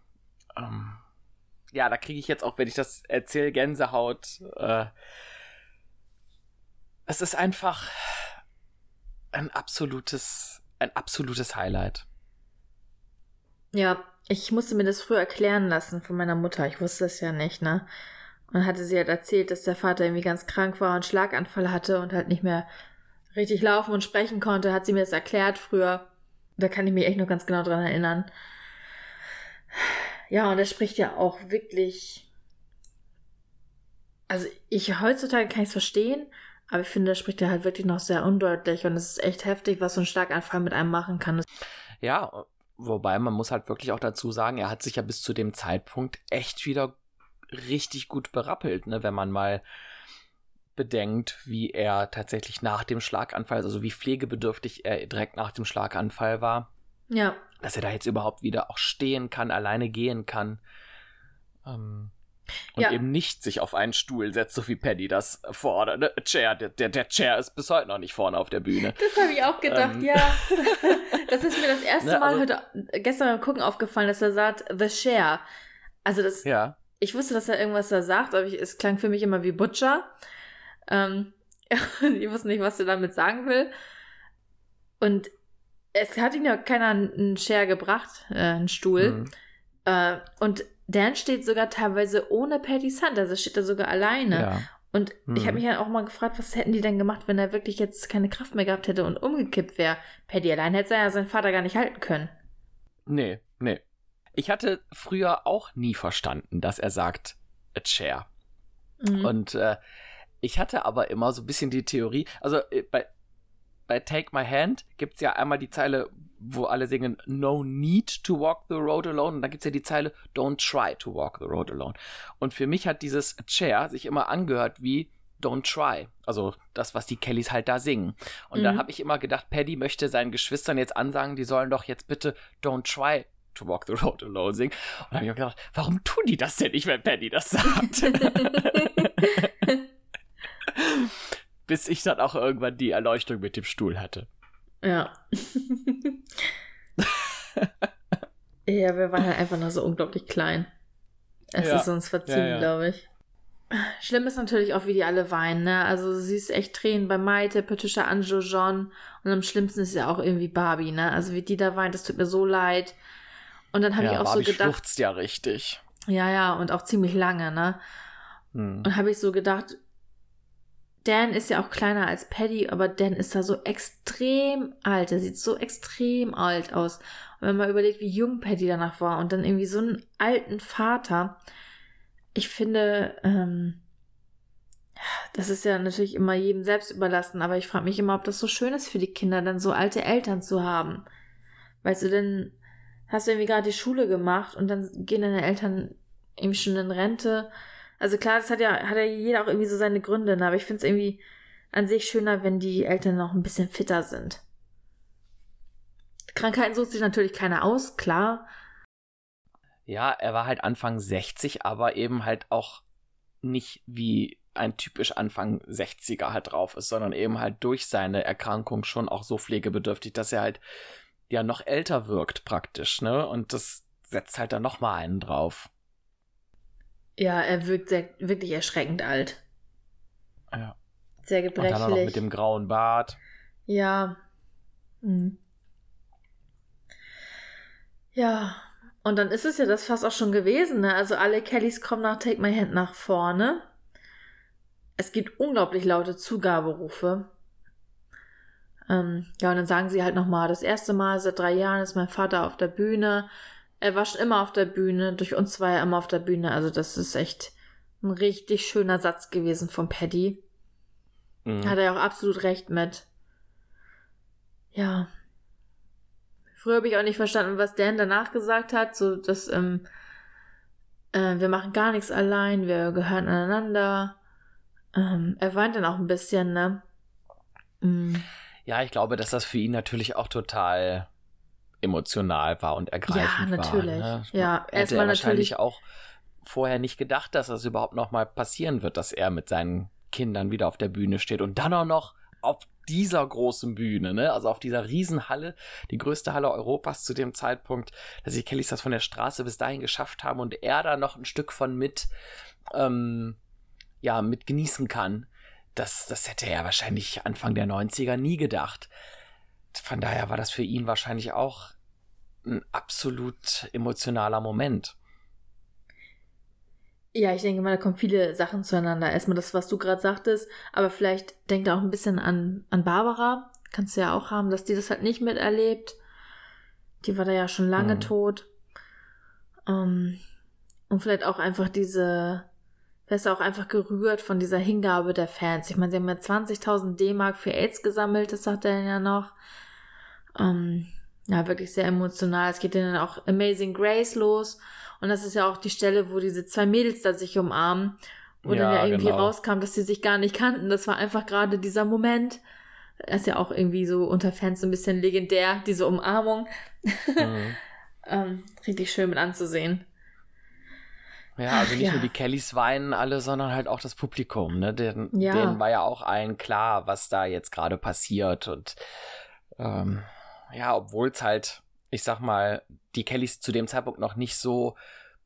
S1: Ähm, ja, da kriege ich jetzt auch, wenn ich das erzähle, Gänsehaut. Äh, es ist einfach ein absolutes ein absolutes Highlight.
S2: Ja, ich musste mir das früher erklären lassen von meiner Mutter. Ich wusste es ja nicht, ne? Und hatte sie halt erzählt, dass der Vater irgendwie ganz krank war und Schlaganfall hatte und halt nicht mehr richtig laufen und sprechen konnte, hat sie mir das erklärt früher. Da kann ich mich echt noch ganz genau dran erinnern. Ja, und er spricht ja auch wirklich. Also ich heutzutage kann ich es verstehen, aber ich finde, da spricht er halt wirklich noch sehr undeutlich und es ist echt heftig, was so ein Schlaganfall mit einem machen kann.
S1: Ja, wobei man muss halt wirklich auch dazu sagen, er hat sich ja bis zu dem Zeitpunkt echt wieder richtig gut berappelt, ne, wenn man mal bedenkt, wie er tatsächlich nach dem Schlaganfall, also wie pflegebedürftig er direkt nach dem Schlaganfall war.
S2: Ja.
S1: Dass er da jetzt überhaupt wieder auch stehen kann, alleine gehen kann. Ähm, und ja. eben nicht sich auf einen Stuhl setzt, so wie Paddy das fordert. Ne? Chair, der, der, der Chair ist bis heute noch nicht vorne auf der Bühne.
S2: Das habe ich auch gedacht, ähm. ja. das ist mir das erste ne, Mal also, heute, gestern beim Gucken aufgefallen, dass er sagt, The Chair. Also das,
S1: ja.
S2: ich wusste, dass er irgendwas da sagt, aber ich, es klang für mich immer wie Butcher. Ähm, ich wusste nicht, was er damit sagen will. Und es hat ihm ja keiner einen Share gebracht, äh, einen Stuhl. Mhm. Äh, und Dan steht sogar teilweise ohne Patty Sand, also steht er sogar alleine. Ja. Und mhm. ich habe mich ja auch mal gefragt, was hätten die denn gemacht, wenn er wirklich jetzt keine Kraft mehr gehabt hätte und umgekippt wäre. Paddy allein hätte ja seinen Vater gar nicht halten können.
S1: Nee, nee. Ich hatte früher auch nie verstanden, dass er sagt, a chair. Mhm. Und äh, ich hatte aber immer so ein bisschen die Theorie, also äh, bei, bei Take My Hand gibt es ja einmal die Zeile, wo alle singen No need to walk the road alone und dann gibt es ja die Zeile Don't try to walk the road alone. Und für mich hat dieses Chair sich immer angehört wie Don't try. Also das, was die Kellys halt da singen. Und mhm. da habe ich immer gedacht, Paddy möchte seinen Geschwistern jetzt ansagen, die sollen doch jetzt bitte Don't try to walk the road alone singen. Und da habe ich mir gedacht, warum tun die das denn nicht, wenn Paddy das sagt? Bis ich dann auch irgendwann die Erleuchtung mit dem Stuhl hatte.
S2: Ja. ja, wir waren halt einfach nur so unglaublich klein. Es ja. ist uns verziehen, ja, ja. glaube ich. Schlimm ist natürlich auch, wie die alle weinen, ne? Also sie ist echt Tränen bei Maite, Patricia, Anjo, John und am schlimmsten ist ja auch irgendwie Barbie, ne? Also wie die da weint, das tut mir so leid. Und dann habe ich auch Barbie so gedacht. schluchzt
S1: ja richtig.
S2: Ja, ja, und auch ziemlich lange, ne? Hm. Und habe ich so gedacht, Dan ist ja auch kleiner als Paddy, aber Dan ist da so extrem alt. Er sieht so extrem alt aus. Und wenn man überlegt, wie jung Paddy danach war und dann irgendwie so einen alten Vater. Ich finde, ähm, das ist ja natürlich immer jedem selbst überlassen, aber ich frage mich immer, ob das so schön ist für die Kinder, dann so alte Eltern zu haben. Weißt du, denn hast du irgendwie gerade die Schule gemacht und dann gehen deine Eltern irgendwie schon in Rente also klar, das hat ja, hat ja jeder auch irgendwie so seine Gründe, ne? aber ich finde es irgendwie an sich schöner, wenn die Eltern noch ein bisschen fitter sind. Krankheiten sucht sich natürlich keiner aus, klar.
S1: Ja, er war halt Anfang 60, aber eben halt auch nicht wie ein typisch Anfang 60er halt drauf ist, sondern eben halt durch seine Erkrankung schon auch so pflegebedürftig, dass er halt ja noch älter wirkt praktisch, ne? Und das setzt halt dann noch mal einen drauf.
S2: Ja, er wirkt sehr, wirklich erschreckend alt.
S1: Ja.
S2: Sehr gebrechlich. Und dann noch
S1: mit dem grauen Bart.
S2: Ja. Hm. Ja. Und dann ist es ja das fast auch schon gewesen, ne? Also alle Kellys kommen nach Take My Hand nach vorne. Es gibt unglaublich laute Zugaberufe. Ähm, ja, und dann sagen sie halt nochmal, das erste Mal seit drei Jahren ist mein Vater auf der Bühne. Er war schon immer auf der Bühne, durch uns war er immer auf der Bühne. Also das ist echt ein richtig schöner Satz gewesen von Paddy. Mhm. Hat er auch absolut recht mit. Ja. Früher habe ich auch nicht verstanden, was Dan danach gesagt hat. So, dass ähm, äh, wir machen gar nichts allein, wir gehören aneinander. Ähm, er weint dann auch ein bisschen, ne?
S1: Mhm. Ja, ich glaube, dass das für ihn natürlich auch total emotional war und ergreifend
S2: ja, natürlich.
S1: war.
S2: Ne? Ja,
S1: hätte er wahrscheinlich auch vorher nicht gedacht, dass das überhaupt noch mal passieren wird, dass er mit seinen Kindern wieder auf der Bühne steht und dann auch noch auf dieser großen Bühne, ne? Also auf dieser Riesenhalle, die größte Halle Europas zu dem Zeitpunkt, dass die Kellys das von der Straße bis dahin geschafft haben und er da noch ein Stück von mit, ähm, ja, mit genießen kann. Das, das hätte er wahrscheinlich Anfang der 90er nie gedacht. Von daher war das für ihn wahrscheinlich auch ein absolut emotionaler Moment.
S2: Ja, ich denke mal, da kommen viele Sachen zueinander. Erstmal das, was du gerade sagtest, aber vielleicht denkt er auch ein bisschen an, an Barbara. Kannst du ja auch haben, dass die das halt nicht miterlebt. Die war da ja schon lange mhm. tot. Um, ähm, und vielleicht auch einfach diese, vielleicht auch einfach gerührt von dieser Hingabe der Fans. Ich meine, sie haben ja 20.000 D-Mark für AIDS gesammelt, das sagt er ja noch. Ähm, ja, wirklich sehr emotional. Es geht dann auch Amazing Grace los. Und das ist ja auch die Stelle, wo diese zwei Mädels da sich umarmen. Wo ja, dann ja irgendwie genau. rauskam, dass sie sich gar nicht kannten. Das war einfach gerade dieser Moment. Er ist ja auch irgendwie so unter Fans so ein bisschen legendär, diese Umarmung. Mhm. ähm, richtig schön mit anzusehen.
S1: Ja, also nicht ja. nur die Kellys weinen alle, sondern halt auch das Publikum, ne? Den, ja. Denen war ja auch allen klar, was da jetzt gerade passiert. Und ähm, ja, obwohl es halt, ich sag mal, die Kellys zu dem Zeitpunkt noch nicht so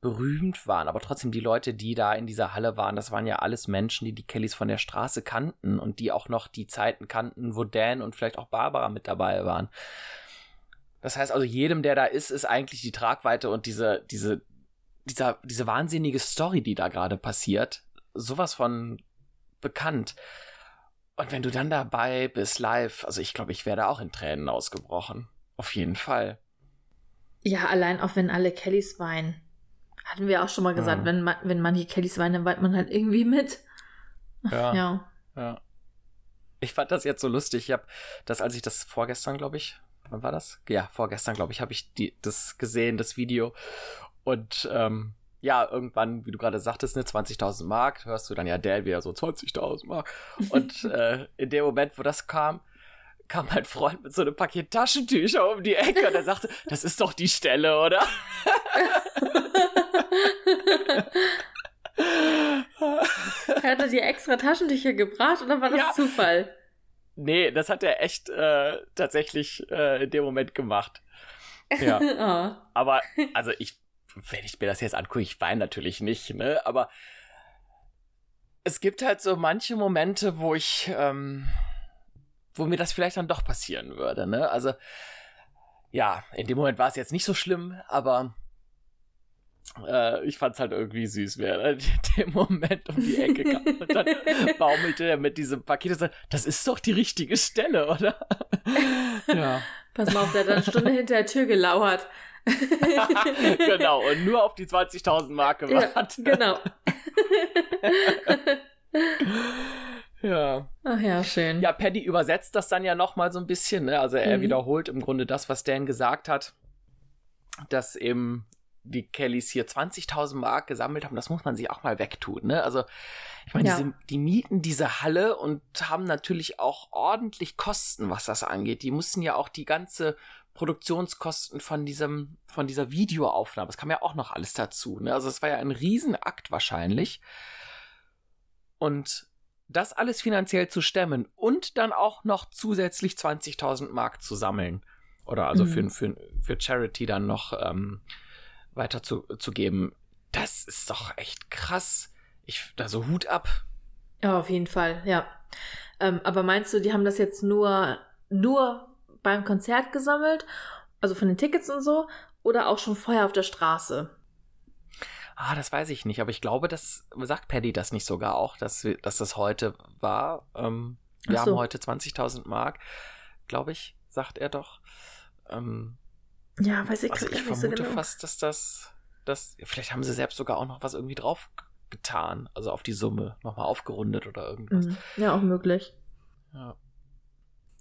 S1: berühmt waren, aber trotzdem die Leute, die da in dieser Halle waren, das waren ja alles Menschen, die die Kellys von der Straße kannten und die auch noch die Zeiten kannten, wo Dan und vielleicht auch Barbara mit dabei waren. Das heißt also, jedem, der da ist, ist eigentlich die Tragweite und diese, diese, dieser, diese wahnsinnige Story, die da gerade passiert, sowas von bekannt. Und wenn du dann dabei bist, live, also ich glaube, ich werde auch in Tränen ausgebrochen. Auf jeden Fall.
S2: Ja, allein auch wenn alle Kellys weinen. Hatten wir auch schon mal gesagt, ja. wenn, man, wenn manche Kellys weinen, dann weint man halt irgendwie mit.
S1: Ja. ja. ja. Ich fand das jetzt so lustig. Ich habe das, als ich das vorgestern, glaube ich, wann war das? Ja, vorgestern, glaube ich, habe ich die, das gesehen, das Video. Und ähm, ja, irgendwann, wie du gerade sagtest, ne, 20.000 Mark, hörst du dann ja Dale wieder so 20.000 Mark. Und äh, in dem Moment, wo das kam, kam mein Freund mit so einem Paket Taschentücher um die Ecke und er sagte, das ist doch die Stelle, oder?
S2: hat er dir extra Taschentücher gebracht oder war das ja. Zufall?
S1: Nee, das hat er echt äh, tatsächlich äh, in dem Moment gemacht. Ja. oh. Aber, also ich, wenn ich mir das jetzt angucke, ich weine natürlich nicht, ne? Aber es gibt halt so manche Momente, wo ich, ähm, wo mir das vielleicht dann doch passieren würde, ne? Also, ja, in dem Moment war es jetzt nicht so schlimm, aber äh, ich fand's halt irgendwie süß, wer in dem Moment um die Ecke kam und dann baumelte er mit diesem Paket und sagte, das ist doch die richtige Stelle, oder?
S2: ja. Pass mal auf, der hat eine Stunde hinter der Tür gelauert.
S1: genau, und nur auf die 20.000 Mark gewartet.
S2: Ja, genau.
S1: Ja.
S2: Ach ja, schön.
S1: Ja, Paddy übersetzt das dann ja nochmal so ein bisschen. Ne? Also er mhm. wiederholt im Grunde das, was Dan gesagt hat, dass eben die Kellys hier 20.000 Mark gesammelt haben. Das muss man sich auch mal wegtun. Ne? Also ich meine, ja. die mieten diese Halle und haben natürlich auch ordentlich Kosten, was das angeht. Die mussten ja auch die ganze Produktionskosten von diesem, von dieser Videoaufnahme, das kam ja auch noch alles dazu. Ne? Also es war ja ein Riesenakt wahrscheinlich. Und das alles finanziell zu stemmen und dann auch noch zusätzlich 20.000 Mark zu sammeln. Oder also mhm. für, für, für Charity dann noch ähm, weiter zu, zu geben. Das ist doch echt krass. Ich, da so Hut ab.
S2: Ja, auf jeden Fall, ja. Ähm, aber meinst du, die haben das jetzt nur, nur beim Konzert gesammelt? Also von den Tickets und so? Oder auch schon vorher auf der Straße?
S1: Ah, das weiß ich nicht, aber ich glaube, das sagt Paddy das nicht sogar auch, dass, dass das heute war. Ähm, wir so. haben heute 20.000 Mark, glaube ich, sagt er doch. Ähm,
S2: ja, weiß ich
S1: also ich vermute so genau. fast, dass das, das, vielleicht haben sie selbst sogar auch noch was irgendwie drauf getan, also auf die Summe nochmal aufgerundet oder irgendwas. Mhm.
S2: Ja, auch möglich. Ja.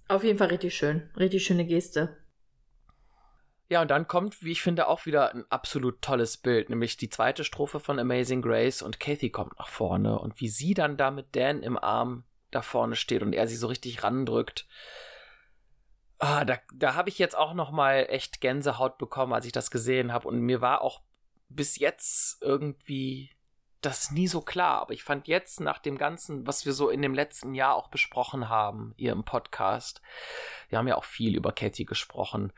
S2: Auf jeden Fall richtig schön, richtig schöne Geste.
S1: Ja, und dann kommt, wie ich finde, auch wieder ein absolut tolles Bild, nämlich die zweite Strophe von Amazing Grace und Kathy kommt nach vorne und wie sie dann da mit Dan im Arm da vorne steht und er sie so richtig randrückt. Ah, da, da habe ich jetzt auch noch mal echt Gänsehaut bekommen, als ich das gesehen habe und mir war auch bis jetzt irgendwie das nie so klar, aber ich fand jetzt nach dem ganzen, was wir so in dem letzten Jahr auch besprochen haben, hier im Podcast, wir haben ja auch viel über Kathy gesprochen,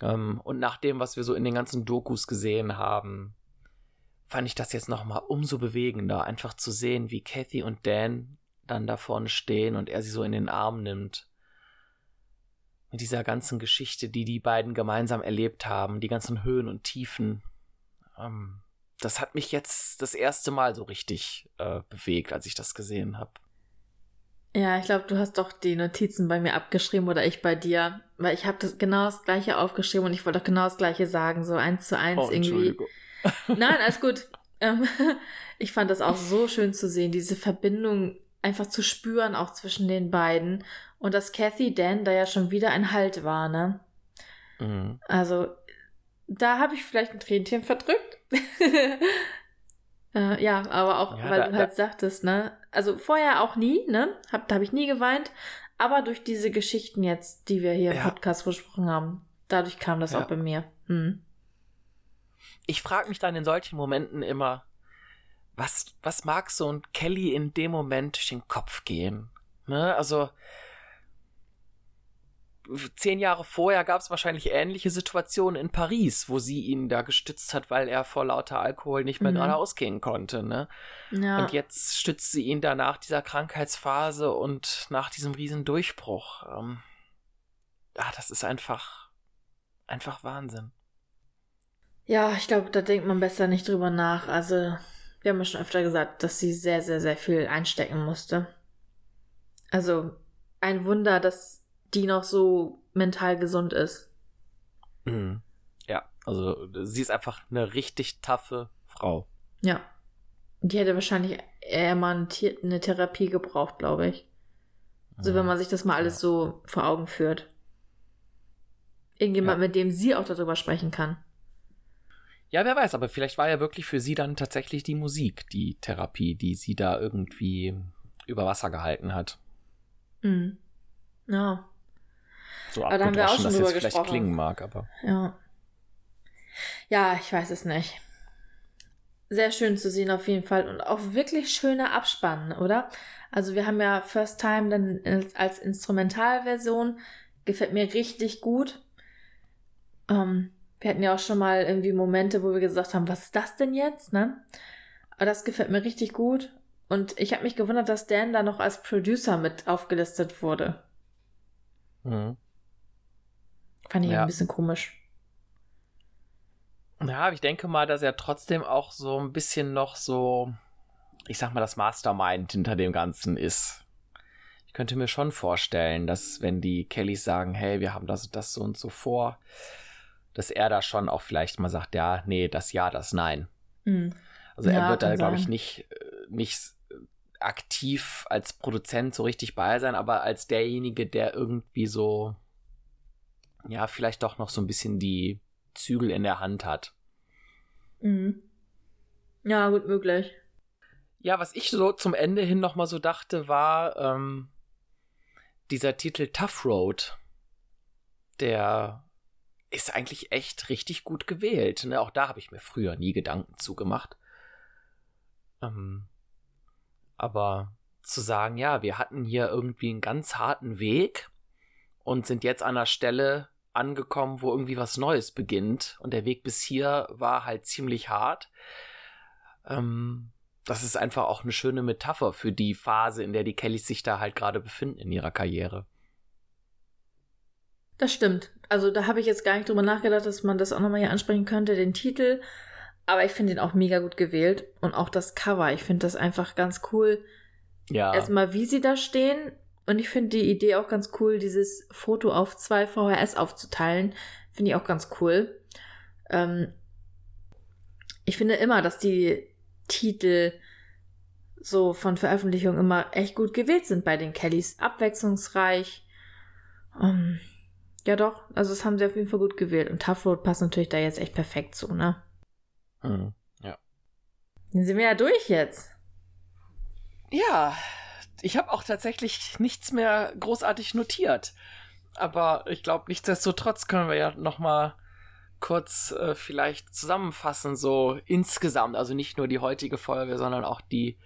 S1: ähm, und nach dem, was wir so in den ganzen Dokus gesehen haben, fand ich das jetzt nochmal umso bewegender, einfach zu sehen, wie Kathy und Dan dann da vorne stehen und er sie so in den Arm nimmt. mit dieser ganzen Geschichte, die die beiden gemeinsam erlebt haben, die ganzen Höhen und Tiefen. Ähm, das hat mich jetzt das erste Mal so richtig äh, bewegt, als ich das gesehen habe.
S2: Ja, ich glaube, du hast doch die Notizen bei mir abgeschrieben oder ich bei dir, weil ich habe das genau das gleiche aufgeschrieben und ich wollte doch genau das gleiche sagen, so eins zu eins oh, irgendwie. Nein, alles gut. Ähm, ich fand das auch so schön zu sehen, diese Verbindung einfach zu spüren, auch zwischen den beiden. Und dass Kathy Dan da ja schon wieder ein Halt war, ne? Mhm. Also, da habe ich vielleicht ein Tränchen verdrückt. äh, ja, aber auch, ja, weil da, du halt da. sagtest, ne? Also vorher auch nie, ne? Hab, da habe ich nie geweint. Aber durch diese Geschichten jetzt, die wir hier ja. im Podcast besprochen haben, dadurch kam das ja. auch bei mir. Hm.
S1: Ich frage mich dann in solchen Momenten immer, was, was mag so ein Kelly in dem Moment durch den Kopf gehen? Ne? Also, zehn Jahre vorher gab es wahrscheinlich ähnliche Situationen in Paris, wo sie ihn da gestützt hat, weil er vor lauter Alkohol nicht mehr mhm. geradeaus gehen konnte. Ne? Ja. Und jetzt stützt sie ihn da nach dieser Krankheitsphase und nach diesem riesen Durchbruch. Ähm, ah, das ist einfach, einfach Wahnsinn.
S2: Ja, ich glaube, da denkt man besser nicht drüber nach. Also, wir haben ja schon öfter gesagt, dass sie sehr, sehr, sehr viel einstecken musste. Also, ein Wunder, dass die noch so mental gesund ist.
S1: Mhm. Ja, also sie ist einfach eine richtig taffe Frau.
S2: Ja. Die hätte wahrscheinlich eher mal eine Therapie gebraucht, glaube ich. Also mhm. wenn man sich das mal alles so vor Augen führt. Irgendjemand, ja. mit dem sie auch darüber sprechen kann.
S1: Ja, wer weiß, aber vielleicht war ja wirklich für sie dann tatsächlich die Musik, die Therapie, die sie da irgendwie über Wasser gehalten hat.
S2: Mhm. Ja.
S1: So aber da haben wir auch schon drüber jetzt vielleicht klingen mag, aber.
S2: Ja. Ja, ich weiß es nicht. Sehr schön zu sehen auf jeden Fall und auch wirklich schöner Abspann, oder? Also wir haben ja First Time dann als Instrumentalversion. Gefällt mir richtig gut. Ähm, wir hatten ja auch schon mal irgendwie Momente, wo wir gesagt haben, was ist das denn jetzt, ne? Aber das gefällt mir richtig gut. Und ich habe mich gewundert, dass Dan da noch als Producer mit aufgelistet wurde. Mhm. Fand ich ja. ein bisschen komisch.
S1: Ja, ich denke mal, dass er trotzdem auch so ein bisschen noch so, ich sag mal, das Mastermind hinter dem Ganzen ist. Ich könnte mir schon vorstellen, dass wenn die Kellys sagen, hey, wir haben das, das so und so vor, dass er da schon auch vielleicht mal sagt, ja, nee, das ja, das nein. Mhm. Also er ja, wird da, glaube ich, nicht, äh, nicht aktiv als Produzent so richtig bei sein, aber als derjenige, der irgendwie so ja, vielleicht doch noch so ein bisschen die Zügel in der Hand hat.
S2: Mhm. Ja, gut möglich.
S1: Ja, was ich so zum Ende hin noch mal so dachte, war ähm, dieser Titel Tough Road. Der ist eigentlich echt richtig gut gewählt. Ne? Auch da habe ich mir früher nie Gedanken zugemacht. Ähm, aber zu sagen, ja, wir hatten hier irgendwie einen ganz harten Weg und sind jetzt an einer Stelle, angekommen, wo irgendwie was Neues beginnt. Und der Weg bis hier war halt ziemlich hart. Ähm, das ist einfach auch eine schöne Metapher für die Phase, in der die Kellys sich da halt gerade befinden in ihrer Karriere.
S2: Das stimmt. Also da habe ich jetzt gar nicht drüber nachgedacht, dass man das auch nochmal hier ansprechen könnte, den Titel. Aber ich finde ihn auch mega gut gewählt. Und auch das Cover. Ich finde das einfach ganz cool. Ja. Erstmal, wie sie da stehen und ich finde die Idee auch ganz cool, dieses Foto auf zwei VHS aufzuteilen. Finde ich auch ganz cool. Ähm, ich finde immer, dass die Titel so von Veröffentlichung immer echt gut gewählt sind bei den Kellys. Abwechslungsreich. Ähm, ja doch, also das haben sie auf jeden Fall gut gewählt. Und Tough Road passt natürlich da jetzt echt perfekt zu, ne?
S1: Mhm, ja.
S2: Dann sind wir ja durch jetzt.
S1: Ja, ich habe auch tatsächlich nichts mehr großartig notiert. Aber ich glaube, nichtsdestotrotz können wir ja noch mal kurz äh, vielleicht zusammenfassen, so insgesamt, also nicht nur die heutige Folge, sondern auch die,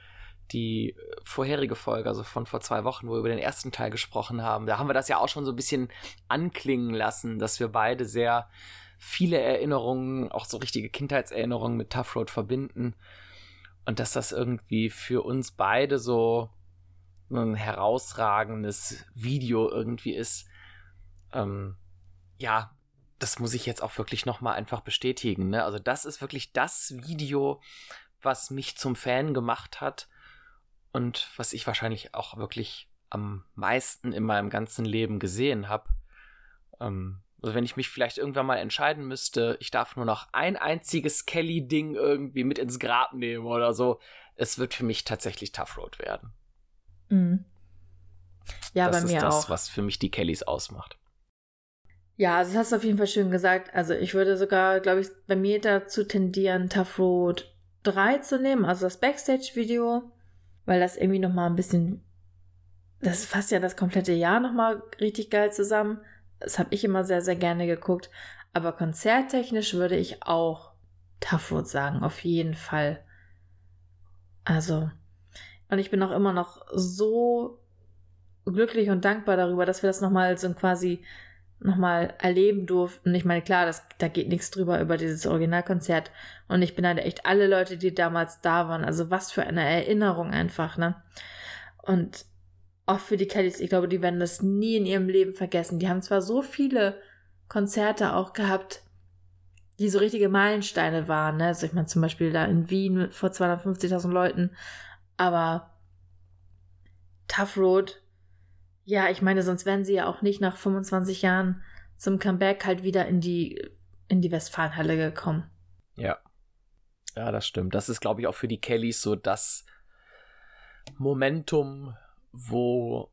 S1: die vorherige Folge, also von vor zwei Wochen, wo wir über den ersten Teil gesprochen haben. Da haben wir das ja auch schon so ein bisschen anklingen lassen, dass wir beide sehr viele Erinnerungen, auch so richtige Kindheitserinnerungen mit Tough Road verbinden. Und dass das irgendwie für uns beide so ein herausragendes Video irgendwie ist. ähm, ja, das muss ich jetzt auch wirklich nochmal einfach bestätigen. Ne? Also das ist wirklich das Video, was mich zum Fan gemacht hat und was ich wahrscheinlich auch wirklich am meisten in meinem ganzen Leben gesehen habe. Ähm, also wenn ich mich vielleicht irgendwann mal entscheiden müsste, ich darf nur noch ein einziges Kelly-Ding irgendwie mit ins Grab nehmen oder so, es wird für mich tatsächlich Tough Road werden.
S2: Mhm. Ja,
S1: das
S2: bei mir
S1: ist das,
S2: auch.
S1: was für mich die Kellys ausmacht.
S2: Ja, also das hast du auf jeden Fall schön gesagt. Also ich würde sogar, glaube ich, bei mir dazu tendieren, Tough Road 3 zu nehmen, also das Backstage-Video, weil das irgendwie nochmal ein bisschen, das fasst ja das komplette Jahr nochmal richtig geil zusammen. Das habe ich immer sehr, sehr gerne geguckt. Aber konzerttechnisch würde ich auch Tough Road sagen, auf jeden Fall. Also, und ich bin auch immer noch so glücklich und dankbar darüber, dass wir das nochmal so quasi nochmal erleben durften. Ich meine, klar, das, da geht nichts drüber über dieses Originalkonzert. Und ich beneide echt alle Leute, die damals da waren. Also was für eine Erinnerung einfach, ne? Und auch für die Kellys, ich glaube, die werden das nie in ihrem Leben vergessen. Die haben zwar so viele Konzerte auch gehabt, die so richtige Meilensteine waren, ne? Also ich meine zum Beispiel da in Wien vor 250.000 Leuten, aber Tough Road ja, ich meine, sonst wären sie ja auch nicht nach 25 Jahren zum Comeback halt wieder in die, in die Westfalenhalle gekommen.
S1: Ja. Ja, das stimmt. Das ist, glaube ich, auch für die Kellys so das Momentum, wo,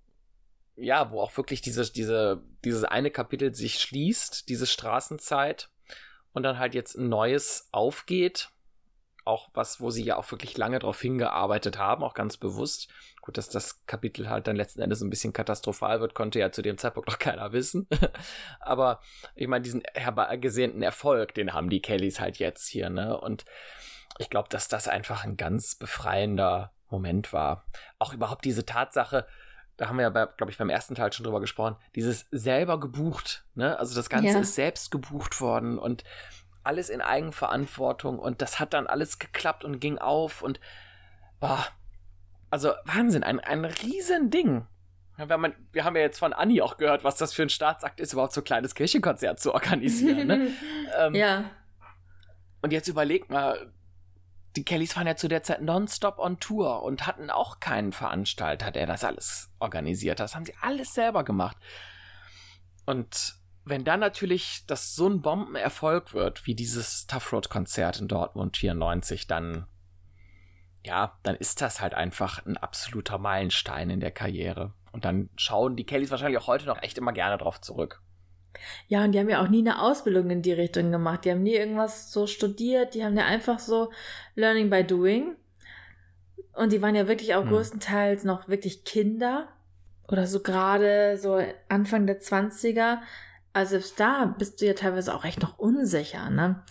S1: ja, wo auch wirklich dieses, diese, dieses eine Kapitel sich schließt, diese Straßenzeit, und dann halt jetzt ein neues aufgeht auch was, wo sie ja auch wirklich lange darauf hingearbeitet haben, auch ganz bewusst. Gut, dass das Kapitel halt dann letzten Endes ein bisschen katastrophal wird, konnte ja zu dem Zeitpunkt noch keiner wissen. Aber ich meine, diesen herbeigesehnten Erfolg, den haben die Kellys halt jetzt hier, ne? Und ich glaube, dass das einfach ein ganz befreiender Moment war. Auch überhaupt diese Tatsache, da haben wir ja, glaube ich, beim ersten Teil schon drüber gesprochen, dieses selber gebucht, ne? Also das Ganze
S2: Ja.
S1: ist selbst gebucht worden und alles in Eigenverantwortung und das hat dann alles geklappt und ging auf und boah, also Wahnsinn, ein, ein Riesending. Ja, wenn man, wir haben ja jetzt von Anni auch gehört, was das für ein Staatsakt ist, überhaupt so ein kleines Kirchenkonzert zu organisieren. Ne? ähm,
S2: ja,
S1: Und jetzt überlegt mal, die Kellys waren ja zu der Zeit nonstop on Tour und hatten auch keinen Veranstalter, der das alles organisiert hat. Das haben sie alles selber gemacht. Und wenn dann natürlich das so ein Bombenerfolg wird, wie dieses Tough Road Konzert in Dortmund 94, dann ja, dann ist das halt einfach ein absoluter Meilenstein in der Karriere. Und dann schauen die Kellys wahrscheinlich auch heute noch echt immer gerne drauf zurück.
S2: ja, und die haben ja auch nie eine Ausbildung in die Richtung gemacht. Die haben nie irgendwas so studiert. Die haben ja einfach so Learning by Doing. Und die waren ja wirklich auch
S1: Hm.
S2: größtenteils noch wirklich Kinder. Oder so gerade so Anfang der 20er. Also selbst da bist du ja teilweise auch echt noch unsicher, ne?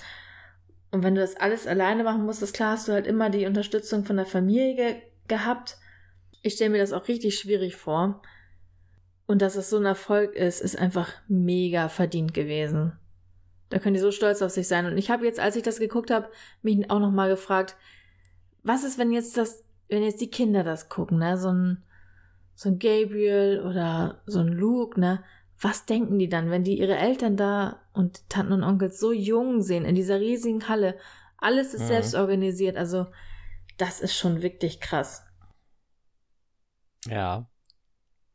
S2: Und wenn du das alles alleine machen musstest, klar hast du halt immer die Unterstützung von der Familie ge gehabt. Ich stelle mir das auch richtig schwierig vor. Und dass es so ein Erfolg ist, ist einfach mega verdient gewesen. Da können die so stolz auf sich sein. Und ich habe jetzt, als ich das geguckt habe, mich auch noch mal gefragt, was ist, wenn jetzt das, wenn jetzt die Kinder das gucken, ne? So ein, so ein Gabriel oder so ein Luke, ne? Was denken die dann, wenn die ihre Eltern da und Tanten und Onkels so jung sehen, in dieser riesigen Halle? Alles ist
S1: Mhm.
S2: selbst organisiert. Also, das ist schon wirklich krass.
S1: Ja.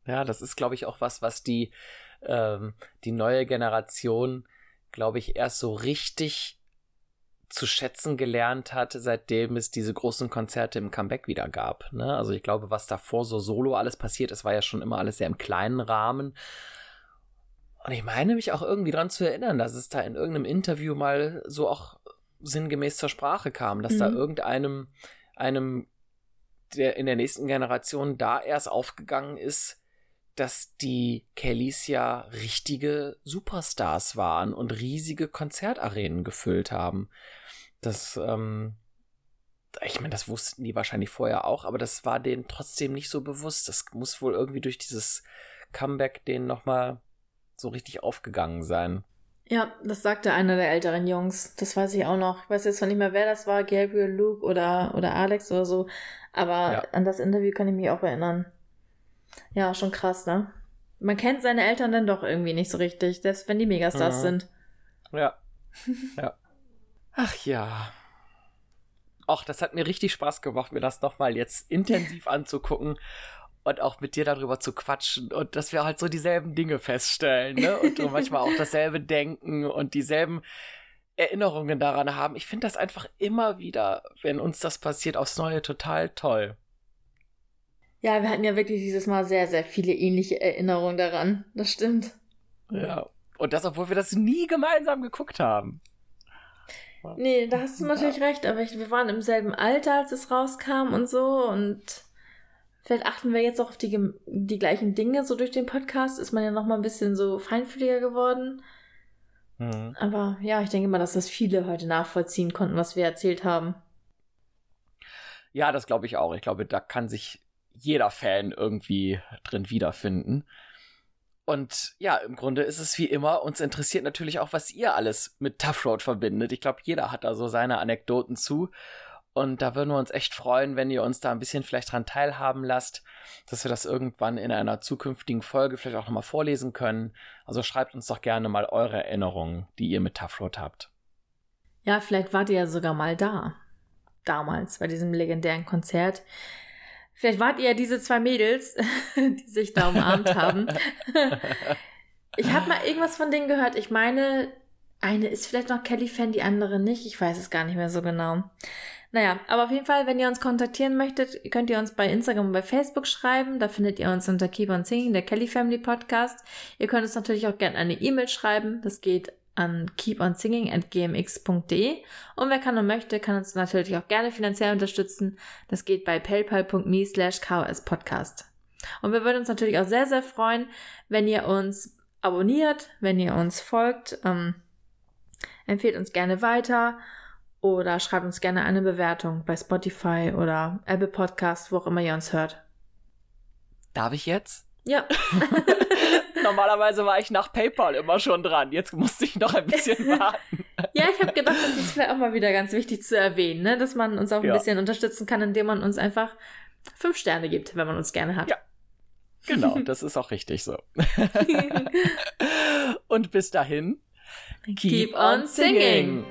S1: Ja, das ist, glaube ich, auch was, was die, ähm, die neue Generation, glaube ich, erst so richtig zu schätzen gelernt hat, seitdem es diese großen Konzerte im Comeback wieder gab. Ne? Also ich glaube, was davor so solo alles passiert ist, war ja schon immer alles sehr im kleinen Rahmen. Und ich meine mich auch irgendwie dran zu erinnern, dass es da in irgendeinem Interview mal so auch sinngemäß zur Sprache kam, dass da
S2: Mhm.
S1: irgendeinem einem der in der nächsten Generation da erst aufgegangen ist, dass die Kellys ja richtige Superstars waren und riesige Konzertarenen gefüllt haben. Das, ähm, ich meine, das wussten die wahrscheinlich vorher auch, aber das war denen trotzdem nicht so bewusst. Das muss wohl irgendwie durch dieses Comeback denen nochmal so richtig aufgegangen sein.
S2: Ja, das sagte einer der älteren Jungs. Das weiß ich auch noch. Ich weiß jetzt zwar nicht mehr, wer das war, Gabriel, Luke oder, oder Alex oder so. Aber
S1: Ja.
S2: an das Interview kann ich mich auch erinnern. Ja, schon krass, ne? Man kennt seine Eltern dann doch irgendwie nicht so richtig, selbst wenn die Megastars
S1: Mhm.
S2: sind.
S1: Ja. ja. Ach ja. Ach, das hat mir richtig Spaß gemacht, mir das nochmal jetzt intensiv anzugucken und auch mit dir darüber zu quatschen und dass wir halt so dieselben Dinge feststellen, ne? Und manchmal auch dasselbe denken und dieselben Erinnerungen daran haben. Ich finde das einfach immer wieder, wenn uns das passiert, aufs Neue total toll.
S2: Ja, wir hatten ja wirklich dieses Mal sehr, sehr viele ähnliche Erinnerungen daran. Das stimmt.
S1: Ja. Und das, obwohl wir das nie gemeinsam geguckt haben.
S2: Nee, da hast du natürlich recht, aber ich, wir waren im selben Alter, als es rauskam und so und vielleicht achten wir jetzt auch auf die, die gleichen Dinge so durch den Podcast, ist man ja noch mal ein bisschen so feinfühliger geworden.
S1: Mhm.
S2: Aber ja, ich denke mal, dass das viele heute nachvollziehen konnten, was wir erzählt haben.
S1: Ja, das glaube ich auch. Ich glaube, da kann sich jeder Fan irgendwie drin wiederfinden. Und ja, im Grunde ist es wie immer, uns interessiert natürlich auch, was ihr alles mit Tough Road verbindet. Ich glaube, jeder hat da so seine Anekdoten zu. Und da würden wir uns echt freuen, wenn ihr uns da ein bisschen vielleicht dran teilhaben lasst, dass wir das irgendwann in einer zukünftigen Folge vielleicht auch nochmal vorlesen können. Also schreibt uns doch gerne mal eure Erinnerungen, die ihr mit Road habt.
S2: Ja, vielleicht wart ihr ja sogar mal da. Damals, bei diesem legendären Konzert. Vielleicht wart ihr ja diese zwei Mädels, die sich da umarmt haben. Ich habe mal irgendwas von denen gehört. Ich meine, eine ist vielleicht noch Kelly-Fan, die andere nicht. Ich weiß es gar nicht mehr so genau. Naja, aber auf jeden Fall, wenn ihr uns kontaktieren möchtet, könnt ihr uns bei Instagram und bei Facebook schreiben. Da findet ihr uns unter Keep on Singing, der Kelly Family Podcast. Ihr könnt uns natürlich auch gerne eine E-Mail schreiben. Das geht an keeponsinging.gmx.de. Und wer kann und möchte, kann uns natürlich auch gerne finanziell unterstützen. Das geht bei paypal.me slash Podcast. Und wir würden uns natürlich auch sehr, sehr freuen, wenn ihr uns abonniert, wenn ihr uns folgt. Ähm, empfehlt uns gerne weiter oder schreibt uns gerne eine Bewertung bei Spotify oder Apple Podcast, wo auch immer ihr uns hört.
S1: Darf ich jetzt?
S2: Ja.
S1: Normalerweise war ich nach PayPal immer schon dran. Jetzt musste ich noch ein bisschen warten.
S2: Ja, ich habe gedacht, das ist vielleicht auch mal wieder ganz wichtig zu erwähnen, ne? dass man uns auch ein
S1: Ja.
S2: bisschen unterstützen kann, indem man uns einfach fünf Sterne gibt, wenn man uns gerne hat.
S1: Ja. Genau, das ist auch richtig so. Und bis dahin,
S2: Keep on singing.